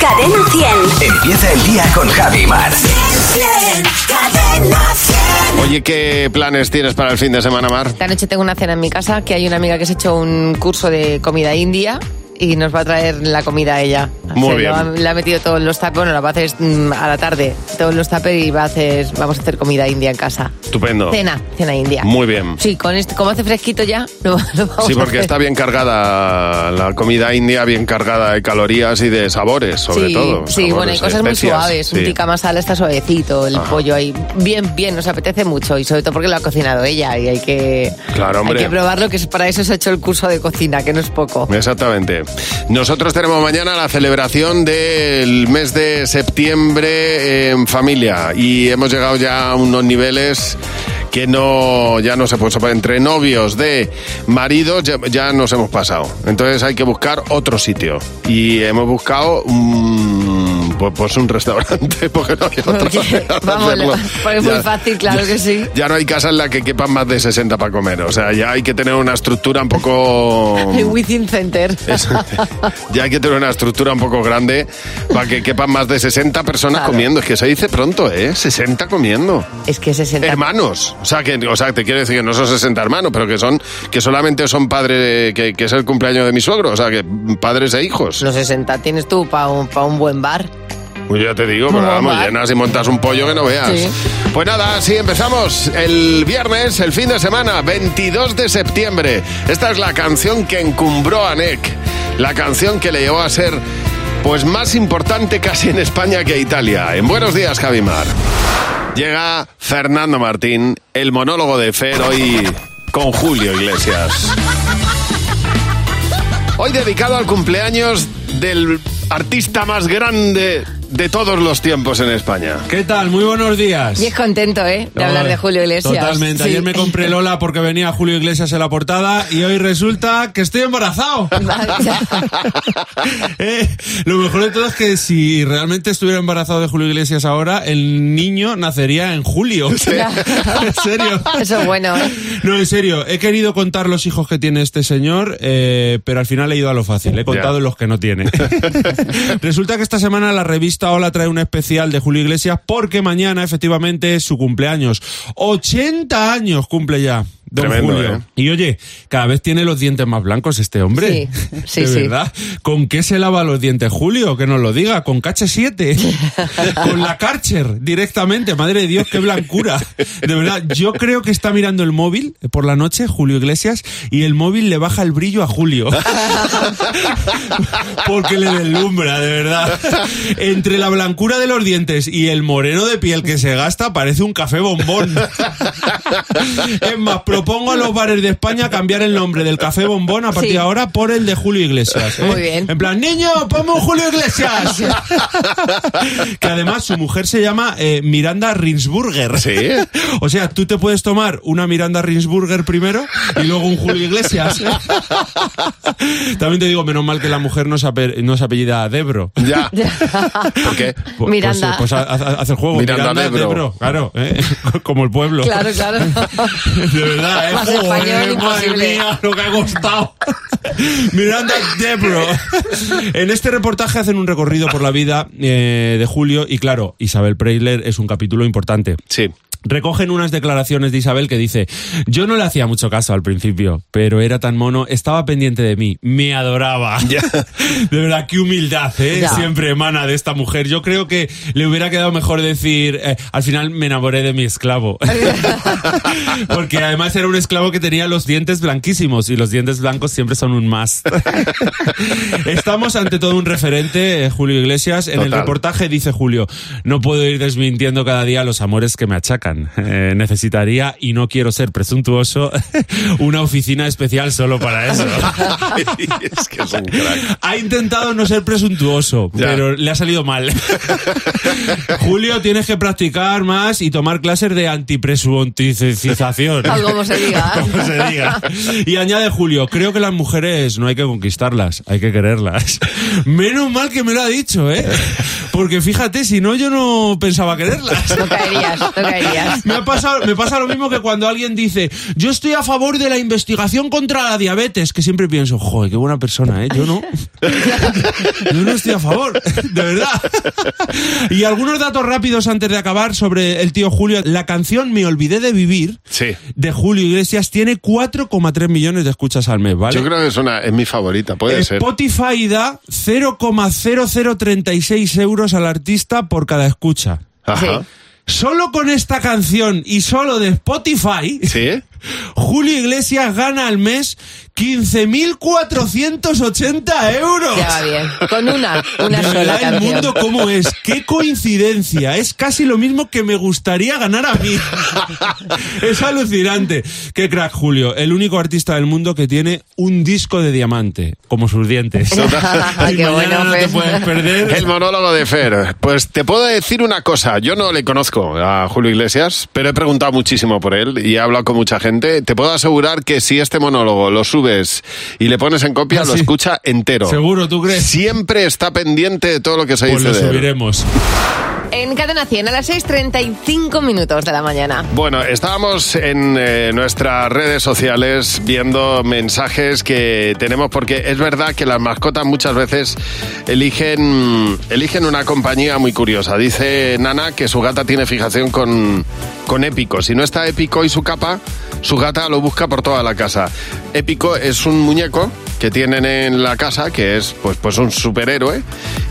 Cadena 100. Empieza el día con Javi Mar. Cadena 100. Oye, ¿qué planes tienes para el fin de semana, Mar? Esta noche tengo una cena en mi casa que hay una amiga que se ha hecho un curso de comida india y nos va a traer la comida a ella. Muy Se bien. ha- Le ha metido todos los tapes, bueno, la va a hacer mm, a la tarde, todos los tapes y va a hacer, vamos a hacer comida india en casa. Estupendo. Cena, cena india. Muy bien. Sí, con este, como hace fresquito ya, lo, lo vamos Sí, a porque hacer. está bien cargada la comida india, bien cargada de calorías y de sabores, sobre sí, todo. Sí, Sabores, bueno, hay cosas muy suaves. Un sí. tikka masala está suavecito, el pollo ahí. Bien, bien, nos apetece mucho y sobre todo porque lo ha cocinado ella y hay que, Claro, hombre. hay que probarlo, que es- para eso se ha hecho el curso de cocina, que no es poco. Exactamente. Nosotros tenemos mañana la celebración del mes de septiembre en familia y hemos llegado ya a unos niveles que no ya no se puede entre novios de maridos ya, ya nos hemos pasado. Entonces hay que buscar otro sitio y hemos buscado un, pues, pues un restaurante porque no hay otra Porque, vamos, porque es muy fácil, claro que sí. ya no hay casa en la que quepan más de 60 para comer o sea ya hay que tener una estructura un poco El Within Center. es- ya hay que tener una estructura un poco grande para que quepan más de 60 personas Claro. comiendo. Es que se dice pronto, ¿eh? 60 comiendo. Es que 60. Hermanos. O sea, que, o sea, te quiero decir que no son 60 hermanos, pero que son que solamente son padres, que, que es el cumpleaños de mi suegro. O sea, que padres e hijos. Los 60 tienes tú para un, pa' un buen bar. Pues ya te digo, pero vamos, llenas y montas un pollo que no veas. Sí. Pues nada, así empezamos el viernes, el fin de semana, 22 de septiembre. Esta es la canción que encumbró a Nick. La canción que le llevó a ser, pues, más importante casi en España que Italia. En Buenos Días, Javimar. Llega Fernando Martín, el monólogo de Fer, hoy con Julio Iglesias. Hoy dedicado al cumpleaños del artista más grande de todos los tiempos en España. ¿Qué tal? Muy buenos días. Y es contento, ¿eh? De hablar de Julio Iglesias. Totalmente. Sí. Ayer me compré Lola porque venía Julio Iglesias en la portada y hoy resulta que estoy embarazado. Eh, Lo mejor de todo es que si realmente estuviera embarazado de Julio Iglesias ahora, el niño nacería en julio. en serio. Eso es bueno, ¿eh? No, en serio, he querido contar los hijos que tiene este señor, eh, pero al final he ido a lo fácil, he contado Ya. los que no tiene. Resulta que esta semana la revista Hola trae un especial de Julio Iglesias porque mañana efectivamente es su cumpleaños. 80 años cumple ya. Don Tremendo, Julio. ¿eh? Y oye, cada vez tiene los dientes más blancos este hombre. Sí, sí, de sí. verdad. ¿Con qué se lava los dientes Julio? Que nos lo diga. ¿Con KH7? ¿Con la Karcher directamente? Madre de Dios, qué blancura. De verdad, yo creo que está mirando el móvil por la noche, Julio Iglesias, y el móvil le baja el brillo a Julio. Porque le deslumbra, de verdad. Entre la blancura de los dientes y el moreno de piel que se gasta, parece un café bombón. Es más, propongo a los bares de España cambiar el nombre del café bombón a partir Sí. de ahora por el de Julio Iglesias. ¿eh? Muy bien. En plan, niño, ponme un Julio Iglesias. que además su mujer se llama eh, Miranda Rinsburger. ¿Sí? O sea, tú te puedes tomar una Miranda Rinsburger primero y luego un Julio Iglesias. También te digo, menos mal que la mujer no se, ape- no se apellida Debro. Ya. ¿Por qué? Pues, Miranda. Pues, pues, ha- hace el juego. Miranda Debro. Claro, ¿eh? como el pueblo. Claro, claro. De verdad, ¿eh? Más Joder, español madre imposible. mía, lo que ha costado. Miranda Debro. En este reportaje hacen un recorrido por la vida eh, de Julio y claro, Isabel Preisler es un capítulo importante. Sí. Recogen unas declaraciones de Isabel que dice, yo no le hacía mucho caso al principio, pero era tan mono, estaba pendiente de mí, me adoraba. Ya. De verdad, qué humildad, ¿eh? Ya. Siempre emana de esta mujer. Yo creo que le hubiera quedado mejor decir, eh, al final me enamoré de mi esclavo. Porque además era un esclavo que tenía los dientes blanquísimos y los dientes blancos siempre son un más. Estamos ante todo un referente, eh, Julio Iglesias. En el reportaje dice Julio, no puedo ir desmintiendo cada día los amores que me achacan. Eh, necesitaría, y no quiero ser presuntuoso, una oficina especial solo para eso. es que es un crack. Ha intentado no ser presuntuoso, Ya. pero le ha salido mal. Julio, tienes que practicar más y tomar clases de como se diga. Como se diga. Y añade Julio, creo que las mujeres no hay que conquistarlas, hay que quererlas. Menos mal que me lo ha dicho, ¿eh? Porque fíjate, si no, yo no pensaba quererlas. No caerías, no caerías. Me, ha pasado, me pasa lo mismo que cuando alguien dice, yo estoy a favor de la investigación contra la diabetes, que siempre pienso, joder, qué buena persona, ¿eh? Yo no. Yo no estoy a favor, de verdad. Y algunos datos rápidos antes de acabar sobre el tío Julio. La canción Me Olvidé de Vivir Sí. de Julio Iglesias tiene 4,3 millones de escuchas al mes, ¿vale? Yo creo que es, una, es mi favorita, puede ser. Spotify da 0,0036 euros al artista por cada escucha. Ajá. Solo con esta canción y solo de Spotify, ¿Sí? Julio Iglesias gana al mes 15.480 euros. Ya va bien. Con una, sola verdad, el canción. mundo cómo es. Qué coincidencia. Es casi lo mismo que me gustaría ganar a mí. es alucinante. Qué crack, Julio. El único artista del mundo que tiene un disco de diamante, como sus dientes. y Qué mañana bueno, no te Fer. puedes perder. El monólogo de Fer. Pues te puedo decir una cosa. Yo no le conozco a Julio Iglesias, pero he preguntado muchísimo por él y he hablado con mucha gente. Te puedo asegurar que si este monólogo lo subes y le pones en copia, Ah, lo sí. escucha entero. Seguro, ¿tú crees? Siempre está pendiente de todo lo que se Pues dice lo de él. subiremos. En Cadena 100 a las 6.35 minutos de la mañana. Bueno, estábamos en eh, nuestras redes sociales viendo mensajes que tenemos porque es verdad que las mascotas muchas veces eligen, eligen una compañía muy curiosa. Dice Nana que su gata tiene fijación con, con Épico. Si no está Épico y su capa, su gata lo busca por toda la casa. Épico es un muñeco que tienen en la casa que es pues, pues un superhéroe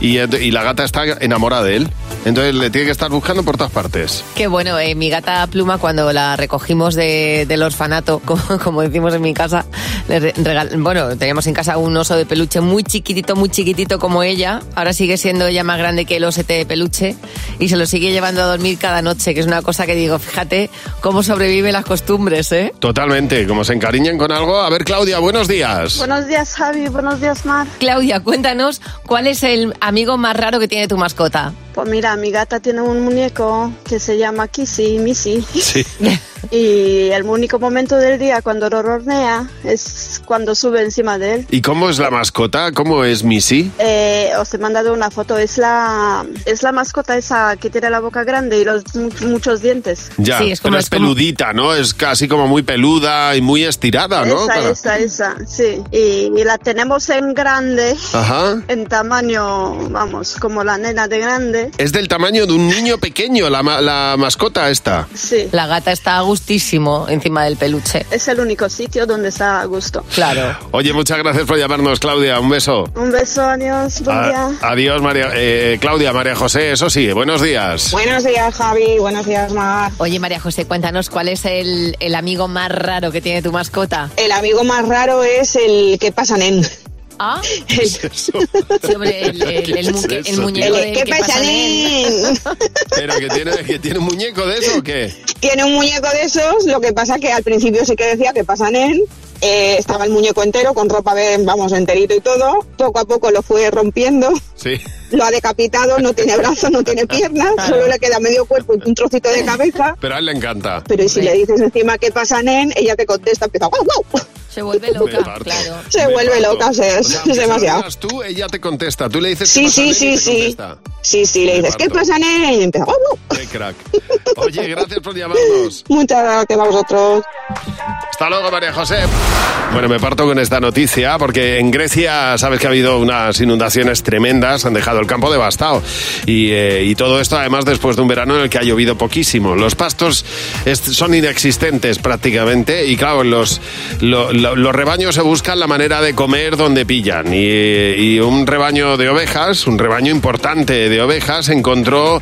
y, y la gata está enamorada de él. Entonces le tiene que estar buscando por todas partes. Qué bueno, eh, mi gata Pluma cuando la recogimos de- del orfanato, como, como decimos en mi casa, le re- regal- bueno, teníamos en casa un oso de peluche muy chiquitito, muy chiquitito como ella. Ahora sigue siendo ella más grande que el osete de peluche y se lo sigue llevando a dormir cada noche, que es una cosa que digo, fíjate cómo sobreviven las costumbres, ¿eh? Totalmente, como se encariñen con algo. A ver, Claudia, buenos días. Buenos días, Javi. Buenos días, Mar. Claudia, cuéntanos cuál es el amigo más raro que tiene tu mascota. Pues mira, mi gata tiene un muñeco que se llama Kissy, Missy. Sí. Y el único momento del día cuando lo hornea es cuando sube encima de él. ¿Y cómo es la mascota? ¿Cómo es Missy? Eh, os he mandado una foto. Es la, es la mascota esa que tiene la boca grande y los mu- muchos dientes. Ya, Sí, es como- pero es, es como- peludita, ¿no? Es casi como muy peluda y muy estirada, ¿no? esa, Para- esa, esa, sí. Y, y la tenemos en grande, Ajá. en tamaño, vamos, como la nena de grande. Es del tamaño de un niño pequeño, la, ma- la mascota esta. Sí. La gata está a gustísimo encima del peluche. Es el único sitio donde está a gusto. Claro. Oye, muchas gracias por llamarnos, Claudia. Un beso. Un beso, adiós, buen A- día. adiós, María. eh, Claudia, María José, eso sí, buenos días. Buenos días, Javi. Buenos días, Mar. Oye, María José, cuéntanos cuál es el, el amigo más raro que tiene tu mascota. El amigo más raro es el que pasa en. Ah, el, el, el ¿Qué es el eso, muñeco el pasa pasa en. ¿Pero que tiene, que tiene un muñeco de eso o qué? Tiene un muñeco de esos, lo que pasa que al principio sí que decía que pasan en. eh, estaba el muñeco entero, con ropa de, vamos, enterito y todo. Poco a poco lo fue rompiendo. Sí. Lo ha decapitado, no tiene brazos, no tiene piernas, solo le queda medio cuerpo y un trocito de cabeza. Pero a él le encanta. Pero y si le dices encima que pasan en, ella te contesta, empieza guau, guau. Se vuelve loca, claro. Se Me vuelve parto. loca, O sea, es aunque se lo demasiado. tú, ella te contesta. Tú le dices Sí, sí, sí, sí. Sí, sí, le dices, ¿qué pasa en? Y empieza, guau, guau. Qué crack. Oye, gracias por llamarnos. Muchas gracias a vosotros. Hasta luego, María José. Bueno, me parto con esta noticia porque en Grecia sabes que ha habido unas inundaciones tremendas, han dejado el campo devastado. Y, eh, y todo esto además después de un verano en el que ha llovido poquísimo. Los pastos son inexistentes prácticamente y claro, los, lo- lo- los rebaños se buscan la manera de comer donde pillan. Y, y un rebaño de ovejas, un rebaño importante de ovejas, encontró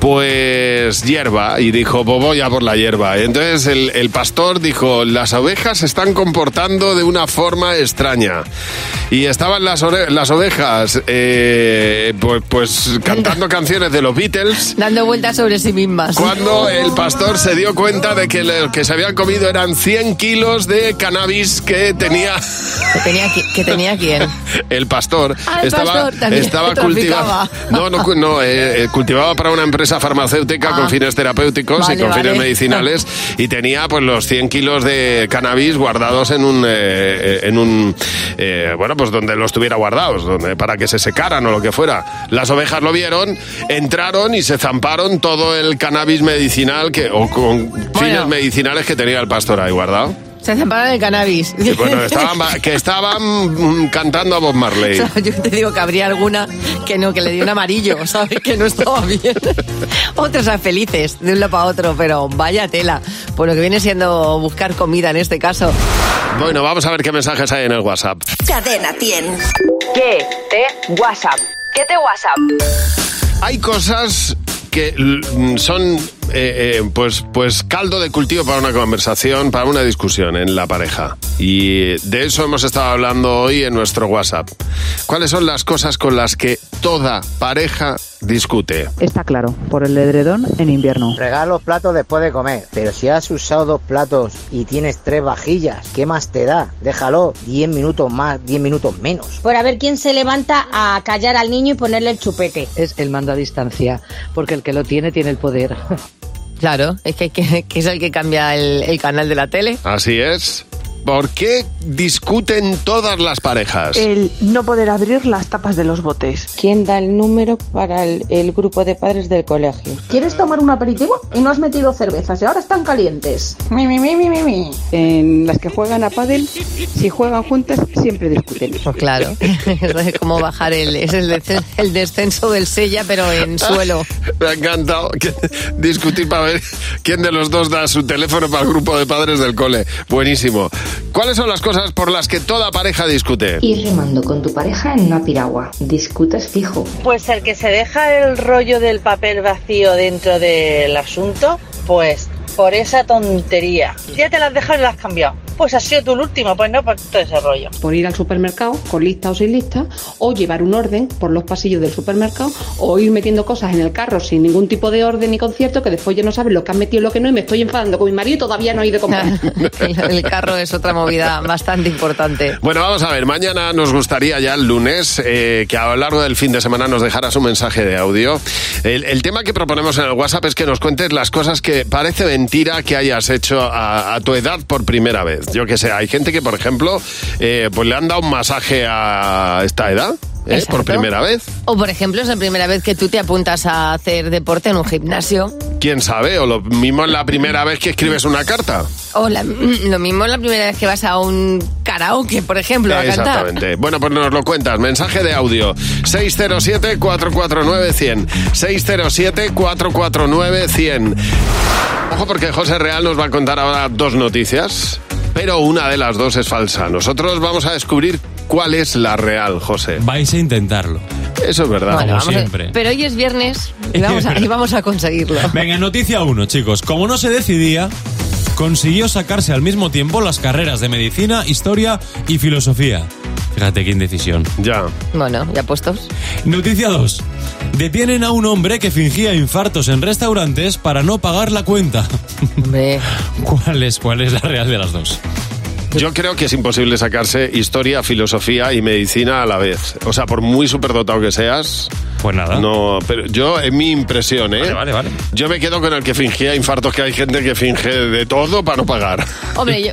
pues hierba y dijo, pues voy a por la hierba. Entonces el, el pastor dijo, las ovejas se están comportando de una forma extraña. Y estaban las, las ovejas eh, pues, pues cantando canciones de los Beatles. Dando vueltas sobre sí mismas. Cuando el pastor se dio cuenta de que lo que se habían comido eran 100 kilos de cannabis que tenía ¿Que tenía, qui- que tenía quién? el pastor. Ah, el estaba pastor también estaba cultivando. No, no, no eh, eh, cultivaba para una empresa farmacéutica Ah. con fines terapéuticos Vale, y con vale. fines medicinales y tenía pues los 100 kilos de cannabis guardados en un, eh, en un eh, bueno, pues donde los tuviera guardados, donde, para que se secaran o lo que fuera. Las ovejas lo vieron, entraron y se zamparon todo el cannabis medicinal que, o con fines medicinales que tenía el pastor ahí guardado. Se zamparon el cannabis. Bueno, estaban, que estaban mm, cantando a Bob Marley. Yo te digo que habría alguna que no, que le dio un amarillo, ¿sabes? Que no estaba bien. Otros a felices de un lado para otro, pero vaya tela. Por lo que viene siendo buscar comida en este caso. Bueno, vamos a ver qué mensajes hay en el WhatsApp. Cadena 100. ¿Qué te WhatsApp? ¿Qué te WhatsApp? Hay cosas que mm, son eh, eh, pues, pues caldo de cultivo para una conversación, para una discusión en la pareja. Y de eso hemos estado hablando hoy en nuestro WhatsApp. ¿Cuáles son las cosas con las que toda pareja discute? Está claro, por el edredón en invierno. Fregar los platos después de comer. Pero si has usado dos platos y tienes tres vajillas, ¿qué más te da? Déjalo 10 minutos más, 10 minutos menos. Por a ver quién se levanta a callar al niño y ponerle el chupete. Es el mando a distancia, porque el que lo tiene tiene el poder. Claro, es que, que- que es el que cambia el, el canal de la tele. Así es. ¿Por qué discuten todas las parejas? El no poder abrir las tapas de los botes. ¿Quién da el número para el, el grupo de padres del colegio? ¿Quieres tomar un aperitivo? Y no has metido cervezas y ahora están calientes. Mi, mi, mi, mi, mi, mi. En las que juegan a pádel, si juegan juntas, siempre discuten. Pues claro, es como bajar el, es el, descen- el descenso del sella, pero en suelo. Me ha encantado discutir para ver quién de los dos da su teléfono para el grupo de padres del cole. Buenísimo. ¿Cuáles son las cosas por las que toda pareja discute? Ir remando con tu pareja en una piragua. Discutes fijo. Pues el que se deja el rollo del papel vacío dentro del asunto, pues por esa tontería. Ya te las has dejado y las has cambiado. Pues ha sido tú el último, pues no, por todo ese rollo. Por ir al supermercado con lista o sin lista, o llevar un orden por los pasillos del supermercado, o ir metiendo cosas en el carro sin ningún tipo de orden ni concierto, que después ya no sabes lo que has metido y lo que no, y me estoy enfadando con mi marido y todavía no he ido a comprar. El, el carro es otra movida bastante importante. Bueno, vamos a ver, mañana nos gustaría ya el lunes eh, que a lo largo del fin de semana nos dejaras un mensaje de audio. El, el tema que proponemos en el WhatsApp es que nos cuentes las cosas que parece mentira que hayas hecho a, a tu edad por primera vez. Yo que sé, hay gente que, por ejemplo, eh, pues le han dado un masaje a esta edad. ¿eh? Por primera vez. O por ejemplo, es la primera vez que tú te apuntas a hacer deporte en un gimnasio. ¿Quién sabe? O lo mismo es la primera vez que escribes una carta. O la- lo mismo es la primera vez que vas a un karaoke, por ejemplo, a cantar. Exactamente. Bueno, pues nos lo cuentas. Mensaje de audio. 607-449-100. 607-449-100. Ojo porque José Real nos va a contar ahora dos noticias, pero una de las dos es falsa. Nosotros vamos a descubrir cuál es la real, José. Vais a intentarlo. Eso es verdad. Bueno, Como a- siempre. pero hoy es viernes y vamos a, y vamos a conseguirlo. Venga, noticia 1, chicos. Como no se decidía, consiguió sacarse al mismo tiempo las carreras de medicina, historia y filosofía. Fíjate qué indecisión. Ya. Bueno, ya puestos. Noticia 2. Detienen a un hombre que fingía infartos en restaurantes para no pagar la cuenta. Hombre. ¿Cuál es, ¿Cuál es la real de las dos? Yo creo que es imposible sacarse historia, filosofía y medicina a la vez. O sea, por muy superdotado que seas. Pues nada. No, pero yo, en mi impresión, ¿eh? Vale, vale, vale. Yo me quedo con el que fingía infartos, que hay gente que finge de todo para no pagar. Hombre, yo,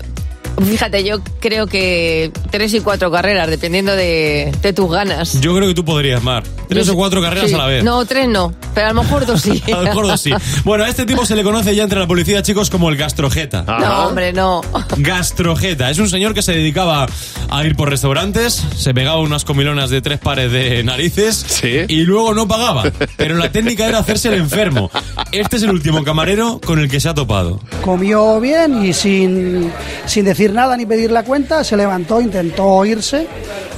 fíjate, yo creo que tres y cuatro carreras, dependiendo de, de tus ganas. Yo creo que tú podrías, Mar. Tres Yo- o cuatro carreras sí. a la vez. No, tres no, pero a lo mejor dos sí. A lo mejor dos sí. Bueno, a este tipo se le conoce ya entre la policía, chicos, como el gastrojeta. No, hombre, no. Gastrojeta. Es un señor que se dedicaba a ir por restaurantes, se pegaba unas comilonas de tres pares de narices y luego no pagaba. Pero la técnica era hacerse el enfermo. Este es el último camarero con el que se ha topado. Comió bien y sin, sin decir nada ni pedir la cuenta, se levantó, intentó irse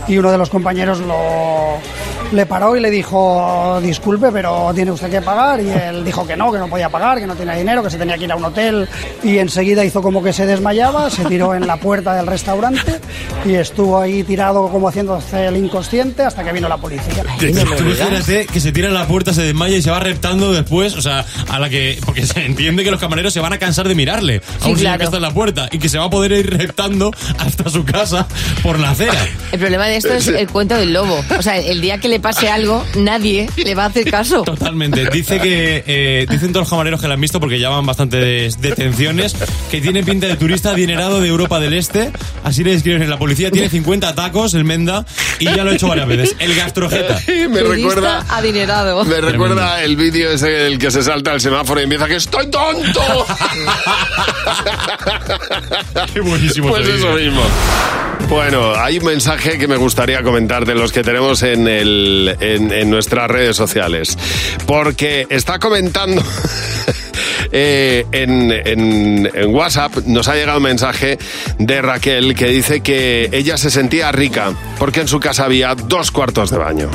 y uno de los compañeros lo, le paró y le dijo, disculpe, pero tiene usted que pagar. Y él dijo que no, que no podía pagar, que no tenía dinero, que se tenía que ir a un hotel. Y enseguida hizo como que se desmayaba, se tiró en la puerta del restaurante y estuvo ahí tirado como haciéndose el inconsciente hasta que vino la policía. Tú Imagínate que se tira en la puerta, se desmaya y se va reptando después, o sea, a la que. Porque se entiende que los camareros se van a cansar de mirarle a Sí, un señor claro. que está en la puerta y que se va a poder ir reptando hasta su casa por la acera. El problema de esto es el cuento del lobo. O sea, el día que le pase algo, nadie le va a hacer caso. Totalmente. Dice que eh, dicen todos los camareros que la han visto porque llaman bastante de- detenciones que tiene pinta de turista adinerado de Europa del Este. Así le describen en la policía. Tiene 50 tacos el Menda y ya lo he hecho varias veces. El gastrojeta. me recuerda adinerado. Me recuerda el vídeo ese el que se salta el semáforo y empieza que estoy tonto. Qué buenísimo. Pues eso mismo. Bueno, hay un mensaje que me gustaría comentar de los que tenemos en, el, en, nuestras redes sociales. Porque está comentando eh, en- en WhatsApp, nos ha llegado un mensaje de Raquel que dice que ella se sentía rica porque en su casa había dos cuartos de baño.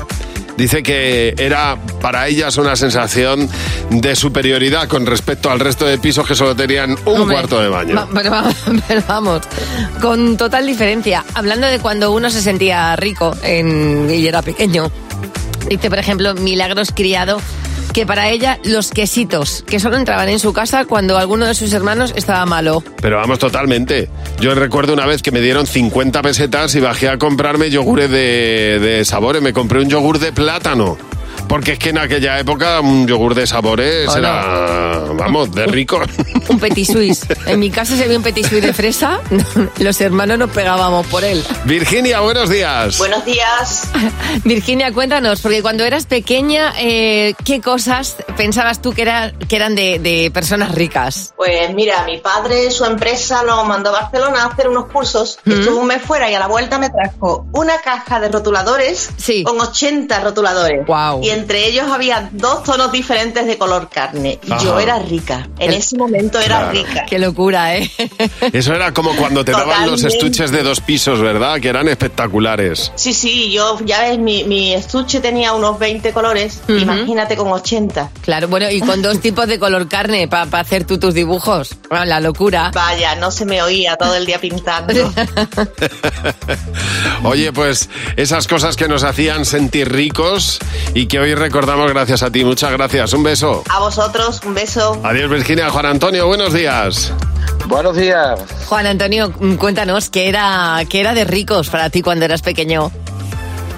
Dice que era para ellas una sensación de superioridad con respecto al resto de pisos que solo tenían un Hombre, cuarto de baño. va- pero, va- pero vamos, con total diferencia. Hablando de cuando uno se sentía rico en, y era pequeño. Dice, por ejemplo, Milagros Criado, que para ella los quesitos que solo entraban en su casa cuando alguno de sus hermanos estaba malo. Pero vamos, totalmente. Yo recuerdo una vez que me dieron 50 pesetas y bajé a comprarme yogures de, de sabores. Me compré un yogur de plátano. Porque es que en aquella época un yogur de sabores era, vamos, de rico. Un petit suisse. En mi casa se había un petit suisse de fresa, los hermanos nos pegábamos por él. Virginia, buenos días. Buenos días. Virginia, cuéntanos, porque cuando eras pequeña, eh, ¿qué cosas pensabas tú que, era, que eran de, de personas ricas? Pues mira, mi padre, su empresa lo mandó a Barcelona a hacer unos cursos. Estuvo un mes fuera y a la vuelta me trajo una caja de rotuladores con 80 rotuladores. Y entre ellos había dos tonos diferentes de color carne. Y yo era rica. En ese momento era Claro. rica. Qué locura, ¿eh? Eso era como cuando te daban los estuches de dos pisos, ¿verdad? Que eran espectaculares. Sí, sí, yo, ya ves, mi, mi estuche tenía unos 20 colores. Imagínate con 80. Claro, bueno, y con dos tipos de color carne para hacer tú tus dibujos. Bueno, la locura. Vaya, no se me oía todo el día pintando. Oye, pues esas cosas que nos hacían sentir ricos y que hoy recordamos gracias a ti. Muchas gracias. Un beso. A vosotros, un beso. Adiós, Virginia. Juan Antonio, buenos días. Buenos días. Juan Antonio, mm, cuéntanos, ¿qué era, qué era de ricos para ti cuando eras pequeño?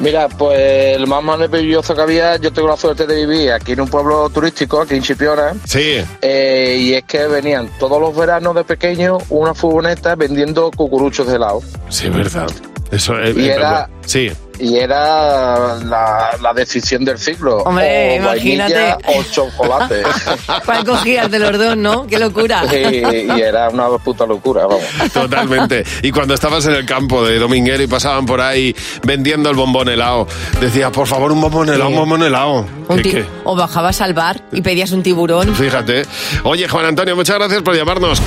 Mira, pues el más maravilloso que había, yo tengo la suerte de vivir aquí en un pueblo turístico, aquí en Chipiona. Sí. Eh, y es que venían todos los veranos de pequeño una furgoneta vendiendo cucuruchos de helado. Sí, verdad. Eso es, Y es era- verdad. Sí. Y era la, la decisión del siglo. Hombre, o imagínate. o chocolate. ¿Cuál cogías de los dos, no? ¡Qué locura! y, y era una puta locura, vamos. Totalmente. Y cuando estabas en el campo de Dominguero y pasaban por ahí vendiendo el bombón helado, decías, por favor, un bombón helado, un bombón helado. Un ¿Qué- ti- qué? O bajabas al bar y pedías un tiburón. Fíjate. Oye, Juan Antonio, muchas gracias por llamarnos.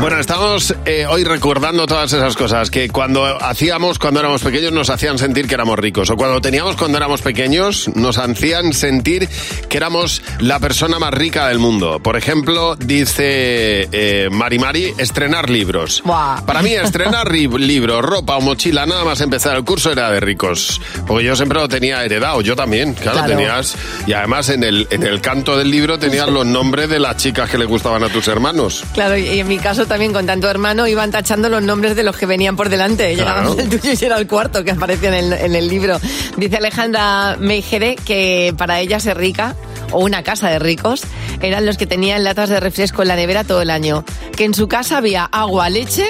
Bueno, estamos eh, hoy recordando todas esas cosas que cuando hacíamos, cuando éramos pequeños, nos hacían sentir que éramos ricos. O cuando teníamos cuando éramos pequeños, nos hacían sentir que éramos la persona más rica del mundo. Por ejemplo, dice eh, Mari Mari, estrenar libros. Para mí, estrenar libros, ropa o mochila, nada más empezar el curso era de ricos. Porque yo siempre lo tenía heredado, yo también. Claro, Claro. tenías. Y además en el, en el canto del libro tenías los nombres de las chicas que le gustaban a tus hermanos. Claro, y en mi caso también con tanto hermano iban tachando los nombres de los que venían por delante. Claro. Llegaba el tuyo y era el cuarto que aparecía en el, en el libro. Dice Alejandra Meijere que para ella ser rica o una casa de ricos eran los que tenían latas de refresco en la nevera todo el año. Que en su casa había agua, leche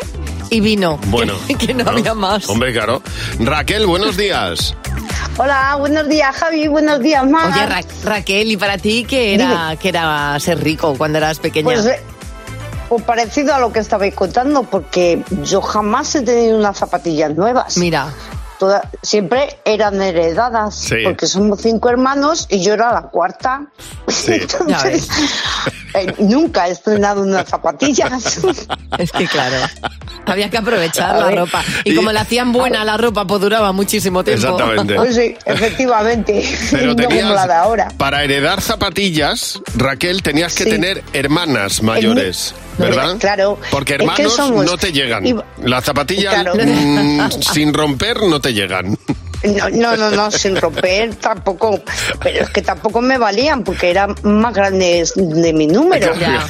y vino. Bueno. Que, que no, había más. Hombre, claro. Raquel, buenos días. Hola, buenos días Javi, buenos días Mar. Oye, Ra- Raquel, ¿y para ti qué era, qué era ser rico cuando eras pequeña? Pues, pues parecido a lo que estabais contando, porque yo jamás he tenido unas zapatillas nuevas. Mira. Siempre eran heredadas, Sí. porque somos cinco hermanos y yo era la cuarta. Sí. Entonces, eh, nunca he estrenado unas zapatillas. Es que claro. Había que aprovechar la ropa. Y como la hacían buena la ropa, pues duraba muchísimo tiempo. Exactamente. Pues sí, efectivamente. Pero no como tenías, la de ahora. para heredar zapatillas, Raquel, tenías que Sí. tener hermanas mayores, ¿verdad? claro. Porque Es que hermanos somos- no te llegan. y- Las zapatillas Claro. mm, sin romper no te llegan. No, no, no, no, sin romper tampoco. Pero es que tampoco me valían porque eran más grandes de mi número. Ya.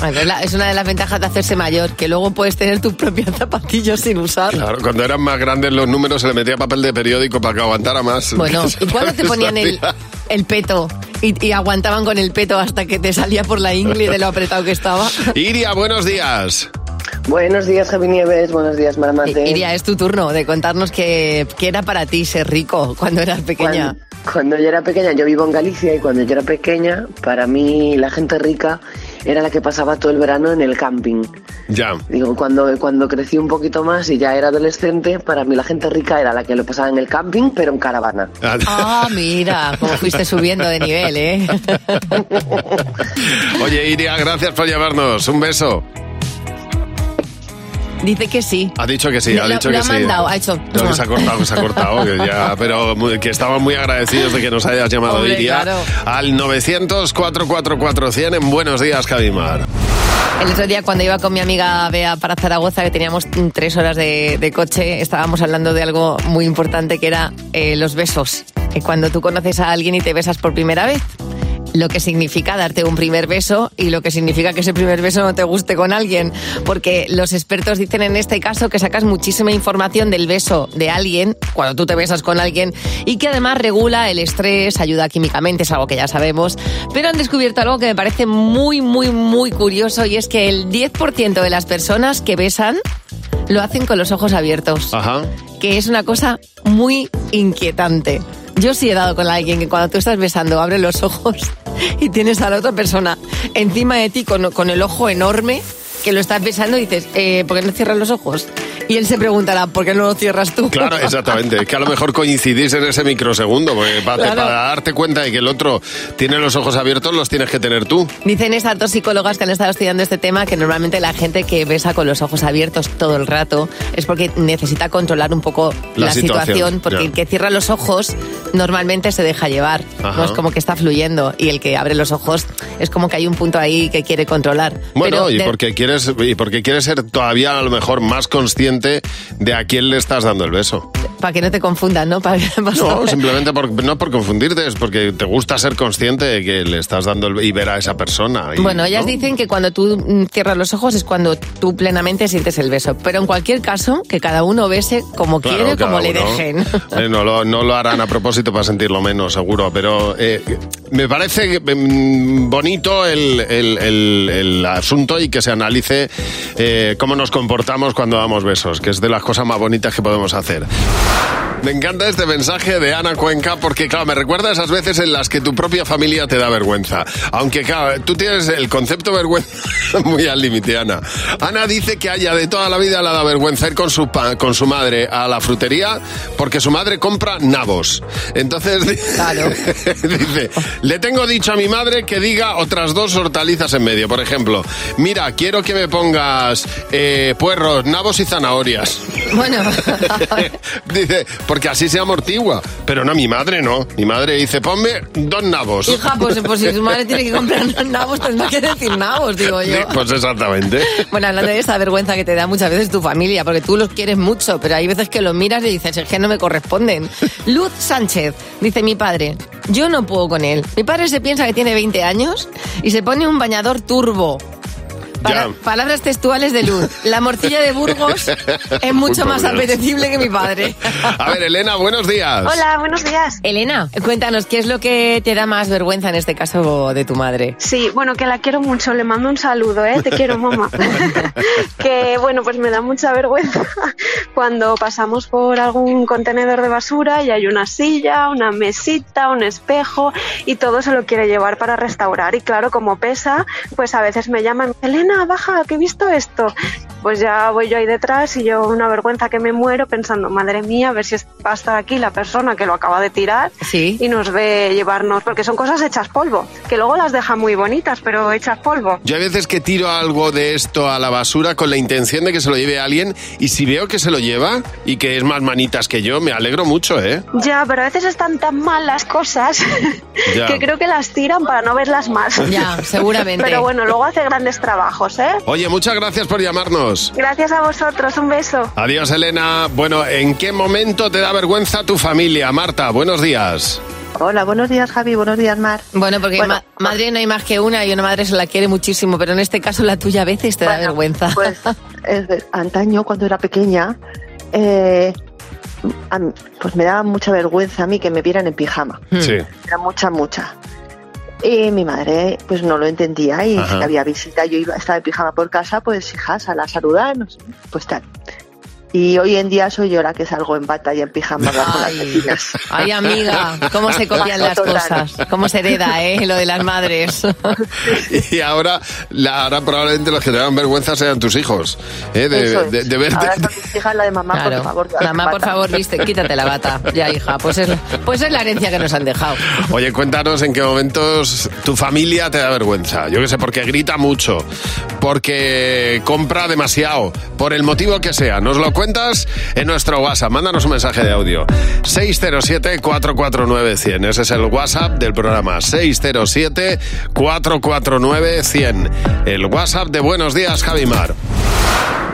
Bueno, es una de las ventajas de hacerse mayor, que luego puedes tener tus propios zapatillos sin usar. Claro, cuando eran más grandes los números se le metía papel de periódico para que aguantara más. Bueno, ¿y cuándo te ponían el, el peto? Y, y aguantaban con el peto hasta que te salía por la ingle de lo apretado que estaba. Iria, buenos días. Buenos días, Javi Nieves. Buenos días, Maramate. Iria, es tu turno de contarnos qué, qué era para ti ser rico cuando eras pequeña. Cuando, cuando yo era pequeña, yo vivo en Galicia y cuando yo era pequeña, para mí la gente rica era la que pasaba todo el verano en el camping. Ya. Digo, cuando, cuando crecí un poquito más y ya era adolescente, para mí la gente rica era la que lo pasaba en el camping, pero en caravana. Ah, mira, cómo fuiste subiendo de nivel, ¿eh? Oye, Iria, gracias por llamarnos. Un beso. Dice que sí. Ha dicho que sí, ha lo- dicho lo que ha sí. mandado, ha hecho- No, que se ha cortado, que se ha cortado, que ya, pero muy- que estamos muy agradecidos de que nos hayas llamado, Hombre, Iria, claro. al 900-444-100 en Buenos Días, Javimar. El otro día cuando iba con mi amiga Bea para Zaragoza, que teníamos tres horas de, de coche, estábamos hablando de algo muy importante que era eh, los besos. Eh, Cuando tú conoces a alguien y te besas por primera vez. Lo que significa darte un primer beso y lo que significa que ese primer beso no te guste con alguien. Porque los expertos dicen en este caso que sacas muchísima información del beso de alguien cuando tú te besas con alguien y que además regula el estrés, ayuda químicamente, es algo que ya sabemos. Pero han descubierto algo que me parece muy, muy, muy curioso y es que el 10% de las personas que besan lo hacen con los ojos abiertos Ajá. que es una cosa muy inquietante. Yo sí he dado con alguien que cuando tú estás besando abre los ojos y tienes a la otra persona encima de ti con, el ojo enorme que lo estás besando y dices, eh, ¿por qué no cierras los ojos? Y él se preguntará, ¿por qué no lo cierras tú? Claro, exactamente. Es que a lo mejor coincidís en ese microsegundo, porque para, Claro. para darte cuenta de que el otro tiene los ojos abiertos, los tienes que tener tú. Dicen estas dos psicólogas que han estado estudiando este tema que normalmente la gente que besa con los ojos abiertos todo el rato es porque necesita controlar un poco La la, situación, situación, porque ya. el que cierra los ojos normalmente se deja llevar, Ajá. no es como que está fluyendo y el que abre los ojos es como que hay un punto ahí que quiere controlar. Bueno, Pero y de- porque quieres y porque quieres ser todavía a lo mejor más consciente de a quién le estás dando el beso. para que no te confundan, ¿no? Para, para No, saber. simplemente por, no por confundirte, es porque te gusta ser consciente de que le estás dando el, y ver a esa persona. y- Bueno, ellas ¿no? dicen que cuando tú mm, cierras los ojos es cuando tú plenamente sientes el beso. Pero en cualquier caso, que cada uno bese como Claro, quiere, como le uno. dejen. Eh, no, lo, no lo harán a propósito para sentirlo menos, seguro. Pero eh, me parece mm, bonito el, el- el- el asunto y que se analice eh, cómo nos comportamos cuando damos besos, que es de las cosas más bonitas que podemos hacer. Me encanta este mensaje de Ana Cuenca porque, claro, me recuerda a esas veces en las que tu propia familia te da vergüenza. Aunque, claro, tú tienes el concepto vergüenza muy al límite, Ana. Ana dice que haya de toda la vida le da vergüenza ir con su, con su madre a la frutería porque su madre compra nabos. Entonces, dice, le tengo dicho a mi madre que diga otras dos hortalizas en medio. Por ejemplo, mira, quiero que me pongas eh, puerros, nabos y zanahorias. Bueno, Dice, porque así se amortigua. Pero no, mi madre no. Mi madre dice, ponme dos nabos. hija, pues, pues si su madre tiene que comprar nabos, tendrá que decir nabos, digo yo. Sí, Pues exactamente. Bueno, hablando de esa vergüenza que te da muchas veces tu familia, porque tú los quieres mucho, pero hay veces que los miras y dices, es que no me corresponden. Luz Sánchez, dice mi padre, yo no puedo con él. Mi padre se piensa que tiene 20 años y se pone un bañador turbo. Para- palabras textuales de Luz. La morcilla de Burgos es mucho más apetecible que mi padre. A ver, Elena, buenos días. buenos días. Elena, cuéntanos, ¿qué es lo que te da más vergüenza en este caso de tu madre? Sí, bueno, que la quiero mucho, le mando un saludo, ¿eh? Te quiero, mamá. que bueno, pues me da mucha vergüenza cuando pasamos por algún contenedor de basura y hay una silla, una mesita, un espejo y todo se lo quiere llevar para restaurar. Y claro, como pesa, pues a veces me llaman, Elena, baja, que he visto esto. Pues ya voy yo ahí detrás y yo una vergüenza que me muero pensando, madre mía, a ver si va a estar aquí la persona que lo acaba de tirar y nos ve llevarnos, porque son cosas hechas polvo, que luego las deja muy bonitas, pero hechas polvo. Yo hay veces que tiro algo de esto a la basura con la intención de que se lo lleve alguien y si veo que se lo lleva y que es más manitas que yo, me alegro mucho, ¿eh? Ya, pero a veces están tan mal las cosas que creo que las tiran para no verlas más. Ya, seguramente. Pero bueno, luego hace grandes trabajos, ¿eh? Oye, muchas gracias por llamarnos. Gracias a vosotros, un beso. Adiós, Elena. Bueno, ¿en qué momento te da vergüenza tu familia? Marta, buenos días. Hola, buenos días Javi, buenos días Mar. Bueno, porque Bueno, ma- madre no hay más que una y una madre se la quiere muchísimo, pero en este caso la tuya a veces te da vergüenza. Pues es antaño, cuando era pequeña, eh, a pues me daba mucha vergüenza a mí que me vieran en pijama. Sí. Era mucha, mucha. Y mi madre pues no lo entendía y Ajá. si había visita, yo iba, estaba en pijama por casa, pues hijas, a la saludar, no sé, pues tal. Y hoy en día soy yo la que salgo en bata y en pijama con las vecinas. Ay, amiga, cómo se copian las cosas, cómo se hereda, ¿eh? Lo de las madres. Y ahora, la, ahora probablemente los que te dan vergüenza sean tus hijos. ¿eh? De, Eso es. de- de verte. Ahora son mis hijas la de mamá, Claro. por favor. Mamá, por favor, viste, quítate la bata. Ya, hija, pues es, pues es la herencia que nos han dejado. Oye, cuéntanos en qué momentos tu familia te da vergüenza. Yo que sé, porque grita mucho, porque compra demasiado, por el motivo que sea. Nos lo cuentas en nuestro WhatsApp. Mándanos un mensaje de audio. 607-449-100. Ese es el WhatsApp del programa. 607-449-100. El WhatsApp de Buenos Días, Javimar.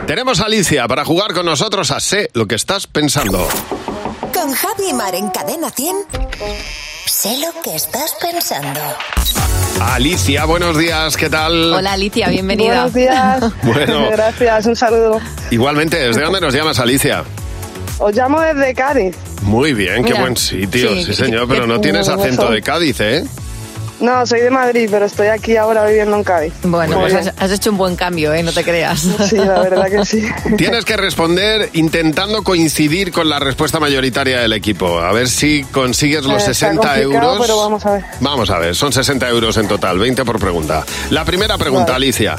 Tenemos a Alicia para jugar con nosotros a Sé lo que estás pensando. Con Javi Mar en Cadena 100. Sé lo que estás pensando. Alicia, buenos días, ¿qué tal? Hola, Alicia, bienvenida. Buenos días. Bueno. Gracias, un saludo. Igualmente, ¿desde dónde nos llamas, Alicia? Os llamo desde Cádiz. Muy bien, qué buen sitio, sí, sí, señor, pero no tienes acento de Cádiz, ¿eh? No, soy de Madrid, pero estoy aquí ahora viviendo en Cádiz. Bueno, Muy pues has, has hecho un buen cambio, ¿eh? No te creas. Sí, la verdad que sí. Tienes que responder intentando coincidir con la respuesta mayoritaria del equipo. A ver si consigues los Eh, está 60 complicado, euros. pero vamos a ver. Vamos a ver, son 60 euros en total, 20 por pregunta. La primera pregunta, Vale. Alicia.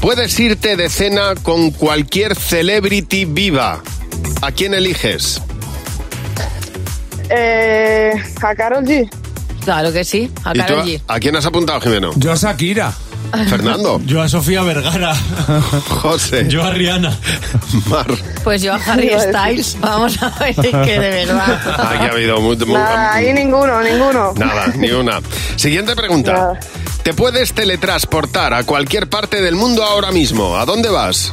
¿Puedes irte de cena con cualquier celebrity viva? ¿A quién eliges? Eh, a Carol G. Claro que sí, a ¿Y tú Karol a- G. ¿A quién has apuntado, Jimeno? Yo a Shakira. Fernando. Yo a Sofía Vergara. José. Yo a Rihanna. Mar. Pues yo a Harry Iba a decir. Styles, vamos a ver, que de verdad. Aquí ha habido muy, muy- Nada, ahí ninguno, ninguno. Nada, ni una. Siguiente pregunta. Nada. ¿Te puedes teletransportar a cualquier parte del mundo ahora mismo? ¿A dónde vas?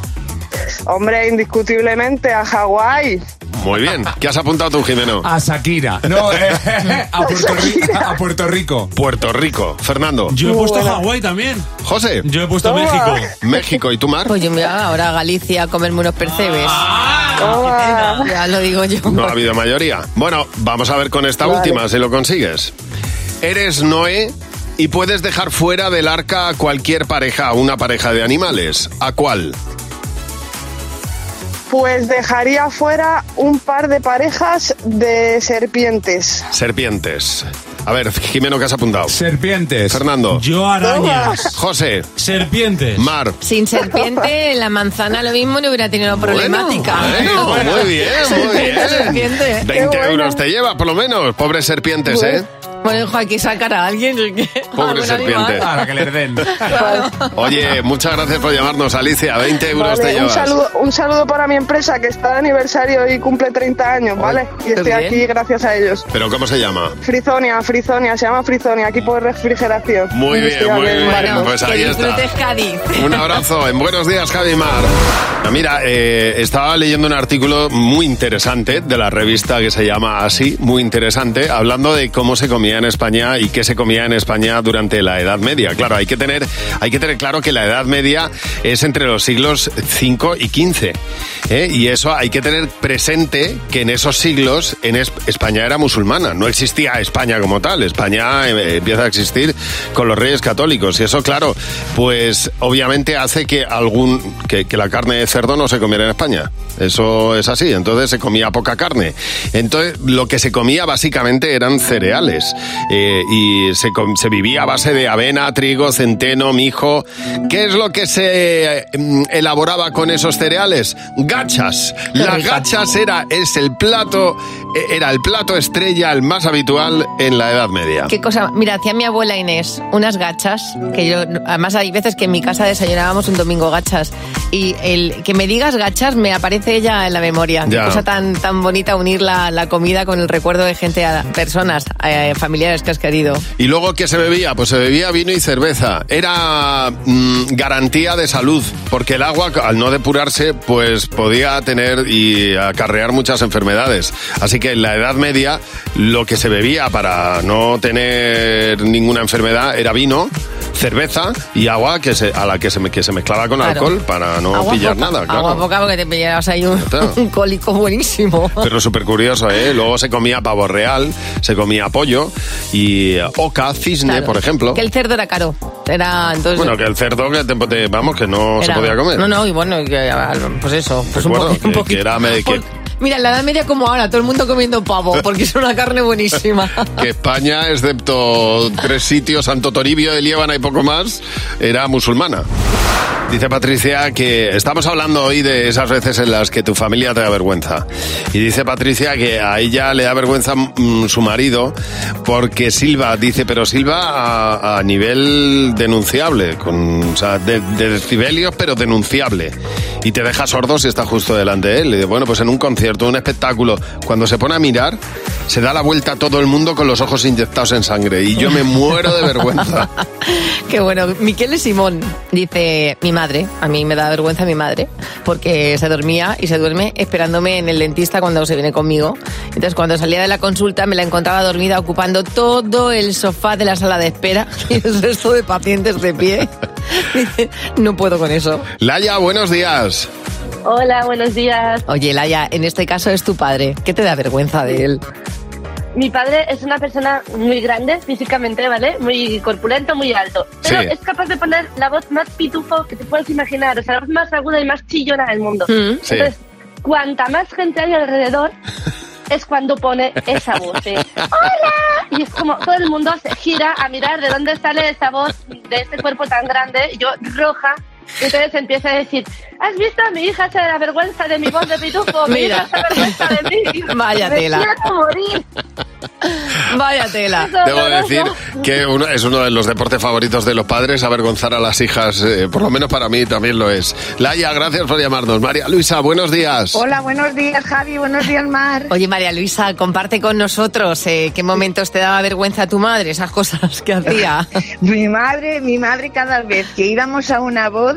Hombre, indiscutiblemente a Hawái. Muy bien. ¿Qué has apuntado tú, Jimeno? A Shakira. No, eh, a, Puerto Rico, a Puerto Rico. Puerto Rico. Fernando. Yo he puesto. Hawái también. José. Yo he puesto Toma. México. México. ¿Y tú, Mar? Pues yo me voy ahora a Galicia a comerme unos percebes. Toma. Ya lo digo yo. No ha habido mayoría. Bueno, vamos a ver con esta Vale. última, si lo consigues. Eres Noé y puedes dejar fuera del arca a cualquier pareja, una pareja de animales. ¿A cuál? Pues dejaría fuera un par de parejas de serpientes. Serpientes. A ver, Jimeno, ¿qué has apuntado? Serpientes. Fernando. Yo arañas. José. Serpientes. Mar. Sin serpiente, la manzana lo mismo no hubiera tenido problemática. Bueno, muy bien, muy bien. serpiente. 20 bueno. euros te lleva, por lo menos. Pobres serpientes, ¿eh? Bueno, hijo, hay que sacar a alguien. Pobre serpiente. Para que les den. Oye, muchas gracias por llamarnos, Alicia. 20 euros te Vale, un, llevas. saludo, un saludo para mi empresa que está de aniversario y cumple 30 años, ¿vale? Y estoy bien. aquí gracias a ellos. ¿Pero cómo se llama? Frizonia, Frizonia, se llama Frizonia, equipo de refrigeración. Muy bien, muy bien. marino. Pues ahí está. Cádiz. Un abrazo, en Buenos Días, Javi Mar. Mira, eh, estaba leyendo un artículo muy interesante de la revista que se llama Así, muy interesante, hablando de cómo se comía en España y qué se comía en España durante la Edad Media. Claro, hay que tener, hay que tener claro que la Edad Media es entre los siglos V y XV. ¿eh? Y eso hay que tener presente que en esos siglos en Es- España era musulmana, no existía España como tal. España eh, empieza a existir con los reyes católicos y eso, claro, pues obviamente hace que algún que, que la carne de cerdo no se comiera en España. Eso es así. Entonces se comía poca carne. Entonces lo que se comía básicamente eran cereales eh, y se, se vivía a base de avena, trigo, centeno, mijo. ¿Qué es lo que se eh, elaboraba con esos cereales? Gachas. Las gachas era es el plato e- era el plato estrella, el más habitual en la Edad Media. Qué cosa, mira, hacía mi abuela Inés unas gachas, que yo, además hay veces que en mi casa desayunábamos un domingo gachas, y el que me digas gachas me aparece ella en la memoria. Qué Ya. cosa tan, tan bonita unir la, la comida con el recuerdo de gente, a, personas, eh, ¿Y luego qué se bebía? Pues se bebía vino y cerveza. Era mm, garantía de salud, porque el agua, al no depurarse, pues podía tener y acarrear muchas enfermedades. Así que en la Edad Media lo que se bebía para no tener ninguna enfermedad era vino, cerveza y agua que se, a la que se, me- que se mezclaba con Claro. alcohol para no Agua pillar poca, nada. Claro. Agua poca porque te pillaras ahí un, cólico buenísimo. Pero súper curioso, ¿eh? Luego se comía pavo real, se comía pollo y eh, oca, cisne, Claro. por ejemplo. Que el cerdo era caro. Era entonces. Bueno, que el cerdo, que te- vamos, que no se podía comer. No, no, y bueno, que, pues eso. Pues un, que- poquito. que era que- Mira, la edad media como ahora, todo el mundo comiendo pavo, porque es una carne buenísima. que España, excepto tres sitios, Santo Toribio de Líbana y poco más, era musulmana. Dice Patricia que estamos hablando hoy de esas veces en las que tu familia te da vergüenza. Y dice Patricia que a ella le da vergüenza mm, su marido porque Silva, dice, pero Silva a, a nivel denunciable, con, o sea, de, de decibelios, pero denunciable. Y te deja sordo si está justo delante de él. Y dice, bueno, pues en un concierto, un espectáculo, cuando se pone a mirar, se da la vuelta a todo el mundo con los ojos inyectados en sangre. Y yo me muero de vergüenza. Qué bueno. Miquel Simón dice, mi madre, a mí me da vergüenza mi madre, porque se dormía y se duerme esperándome en el dentista cuando se viene conmigo. Entonces cuando salía de la consulta me la encontraba dormida ocupando todo el sofá de la sala de espera y el resto de pacientes de pie. Dice, no puedo con eso. Laia, buenos días. Hola, buenos días. Oye, Laia, en este caso es tu padre. ¿Qué te da vergüenza de él? Mi padre es una persona muy grande físicamente, ¿vale? Muy corpulento, muy alto. Pero Sí. es capaz de poner la voz más pitufo que te puedes imaginar. O sea, la voz más aguda y más chillona del mundo. Mm, sí. Entonces, cuanta más gente hay alrededor, es cuando pone esa voz. de, ¡Hola! Y es como todo el mundo se gira a mirar de dónde sale esa voz de este cuerpo tan grande. Yo, roja. Y entonces empieza a decir, ¿has visto a mi hija se da vergüenza de mi voz de pitufo? Mi Mira. hija se avergüenza de mí. Vaya Me tela. quiero morir. Vaya tela. Debo decir que uno, es uno de los deportes favoritos de los padres, avergonzar a las hijas, eh, por lo menos para mí también lo es. Laia, gracias por llamarnos. María Luisa, buenos días. Hola, buenos días, Javi. Buenos días, Mar. Oye, María Luisa, comparte con nosotros eh, qué momentos te daba vergüenza tu madre, esas cosas que hacía. Mi madre, mi madre cada vez que íbamos a una boda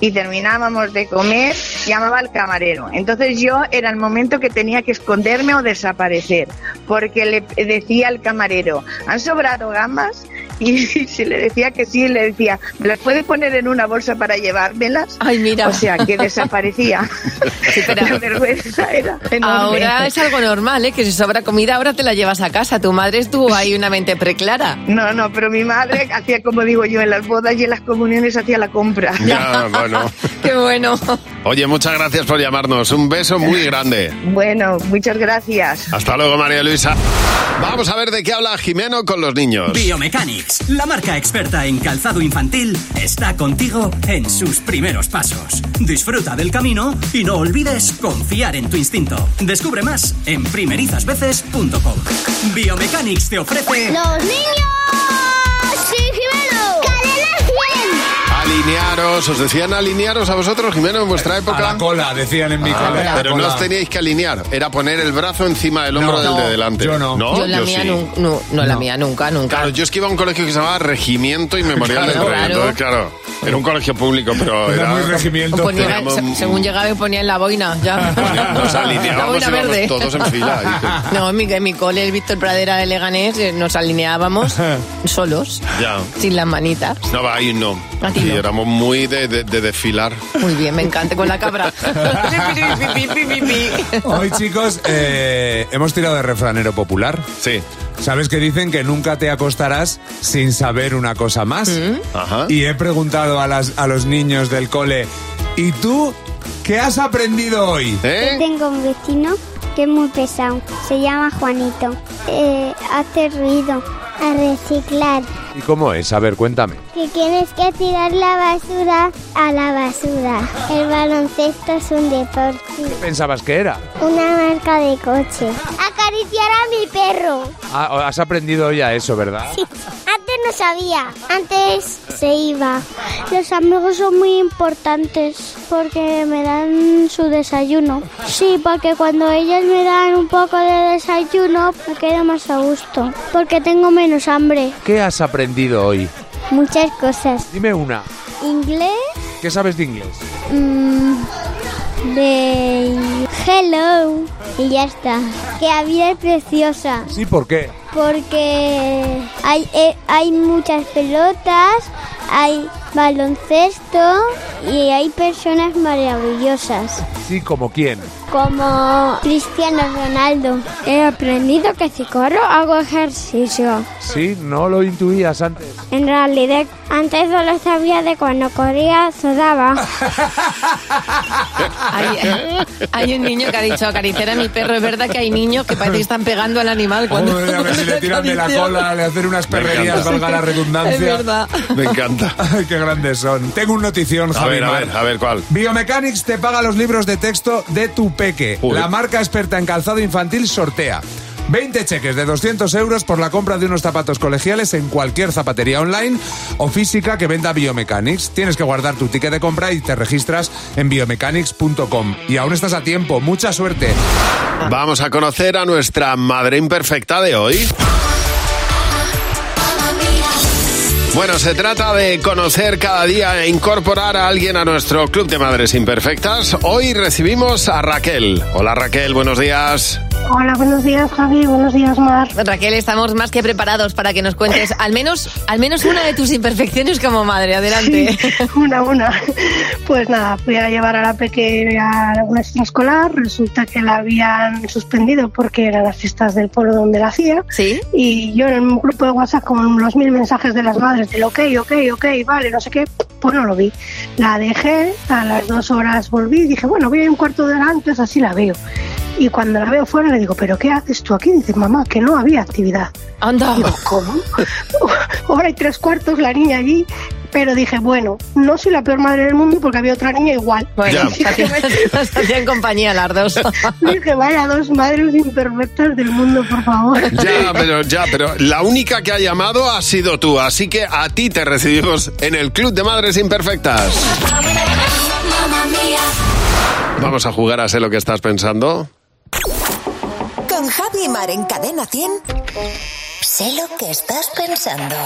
y terminábamos de comer, llamaba al camarero. Entonces yo era el momento que tenía que esconderme o desaparecer, porque le decía al camarero, ¿han sobrado gamas? Y si le decía que sí, le decía, ¿me las puede poner en una bolsa para llevármelas? Ay, mira. O sea, que desaparecía. La vergüenza era enorme. Ahora es algo normal, ¿eh? Que si sobra comida, ahora te la llevas a casa. Tu madre estuvo ahí una mente preclara. No, no, pero mi madre hacía como digo yo, en las bodas y en las comuniones hacía la compra. Ya, bueno. Qué bueno. Oye, muchas gracias por llamarnos. Un beso muy grande. Bueno, muchas gracias. Hasta luego, María Luisa. Vamos a ver de qué habla Jimeno con los niños. La marca experta en calzado infantil, está contigo en sus primeros pasos. Disfruta del camino y no olvides confiar en tu instinto. Descubre más en primerizasveces.com. Biomechanics te ofrece ¡Los niños! Alinearos, ¿os decían alinearos a vosotros, Jimeno, en vuestra época? A la cola, decían en mi Ah, cola. pero no Cola. os teníais que alinear, era poner el brazo encima del hombro No. del de delante. Yo no. yo la mía sí. nun- no, no, la mía nunca, nunca. Claro, yo es que iba a un colegio que se llamaba Regimiento y Memorial del Claro, Rey. claro. Entonces, claro, era un colegio público, pero Era era... muy regimiento. Ponía- se- según llegaba y ponía en la boina, ya. Nos la alineábamos boina íbamos verde. todos en fila. No, en mi, en mi cole, el Víctor Pradera de Leganés, eh, nos alineábamos solos, Ya. sin las manitas. No, va, ahí no. A ti Sí, no. Muy de, de- de desfilar. Muy bien, me encanta con la cabra. Hoy, chicos, eh, hemos tirado de refranero popular. Sí. ¿Sabes que dicen que nunca te acostarás sin saber una cosa más? Ajá. Y he preguntado a, las, a los niños del cole, ¿y tú qué has aprendido hoy? ¿Eh? Yo tengo un vecino que es muy pesado. Se llama Juanito. Eh, hace ruido. A reciclar. ¿Y cómo es? A ver, cuéntame. Que tienes que tirar la basura a la basura. El baloncesto es un deporte. ¿Qué pensabas que era? Una marca de coche. Acariciar a mi perro. Ah, has aprendido ya eso, ¿verdad? Sí, no sabía. Antes se iba. Los amigos son muy importantes porque me dan su desayuno. Sí, porque cuando ellos me dan un poco de desayuno me quedo más a gusto. Porque tengo menos hambre. ¿Qué has aprendido hoy? Muchas cosas. Dime una. Inglés. ¿Qué sabes de inglés? mm, de hello. Y ya está. Que la vida es preciosa. Sí, ¿por qué? Porque hay, eh, hay muchas pelotas, hay baloncesto y hay personas maravillosas. Sí, ¿como quién? Como Cristiano Ronaldo. He aprendido que si corro hago ejercicio. Sí, no lo intuías antes. En realidad, antes solo sabía de cuando corría sudaba. Hay, hay un niño que ha dicho acariciar a mi perro. Es verdad que hay niños que parece que están pegando al animal cuando. Hombre, a ver si le tiran de la cola, le hacen unas perrerías, valga la redundancia. Es verdad. Me encanta. Ay, qué grandes son. Tengo un notición, A Javi ver, a ver, a ver cuál. Biomechanics te paga los libros de texto de tu peque. Uy. La marca experta en calzado infantil sortea. 20 cheques de 200 euros por la compra de unos zapatos colegiales en cualquier zapatería online o física que venda Biomechanics. Tienes que guardar tu ticket de compra y te registras en biomechanics.com. Y aún estás a tiempo. Mucha suerte. Vamos a conocer a nuestra madre imperfecta de hoy. Bueno, se trata de conocer cada día e incorporar a alguien a nuestro club de madres imperfectas. Hoy recibimos a Raquel. Hola Raquel, buenos días. Hola, buenos días, Javi. Buenos días, Mar. Raquel, estamos más que preparados para que nos cuentes al menos, al menos una de tus imperfecciones como madre. Adelante. Sí, una, una. Pues nada, fui a llevar a la pequeña a una extraescolar. Resulta que la habían suspendido porque eran las fiestas del pueblo donde la hacía. Sí. Y yo en un grupo de WhatsApp con los mil mensajes de las madres del ok, ok, ok, vale, no sé qué, pues no lo vi. La dejé, a las dos horas volví y dije, bueno, voy a ir un cuarto de hora antes, así la veo. Y cuando la veo fuera le digo, ¿pero qué haces tú aquí? Dice, mamá, que no había actividad. Anda. Digo, ¿cómo? Ahora hay tres cuartos, la niña allí. Pero dije, bueno, no soy la peor madre del mundo porque había otra niña igual. Bueno, nos hacían compañía las dos. dije, vaya dos madres imperfectas del mundo, por favor. Ya, pero ya, pero la única que ha llamado ha sido tú, así que a ti te recibimos en el club de madres imperfectas. Vamos a jugar a sé lo que estás pensando. Con Javi y Mar en Cadena 100. Sé lo que estás pensando.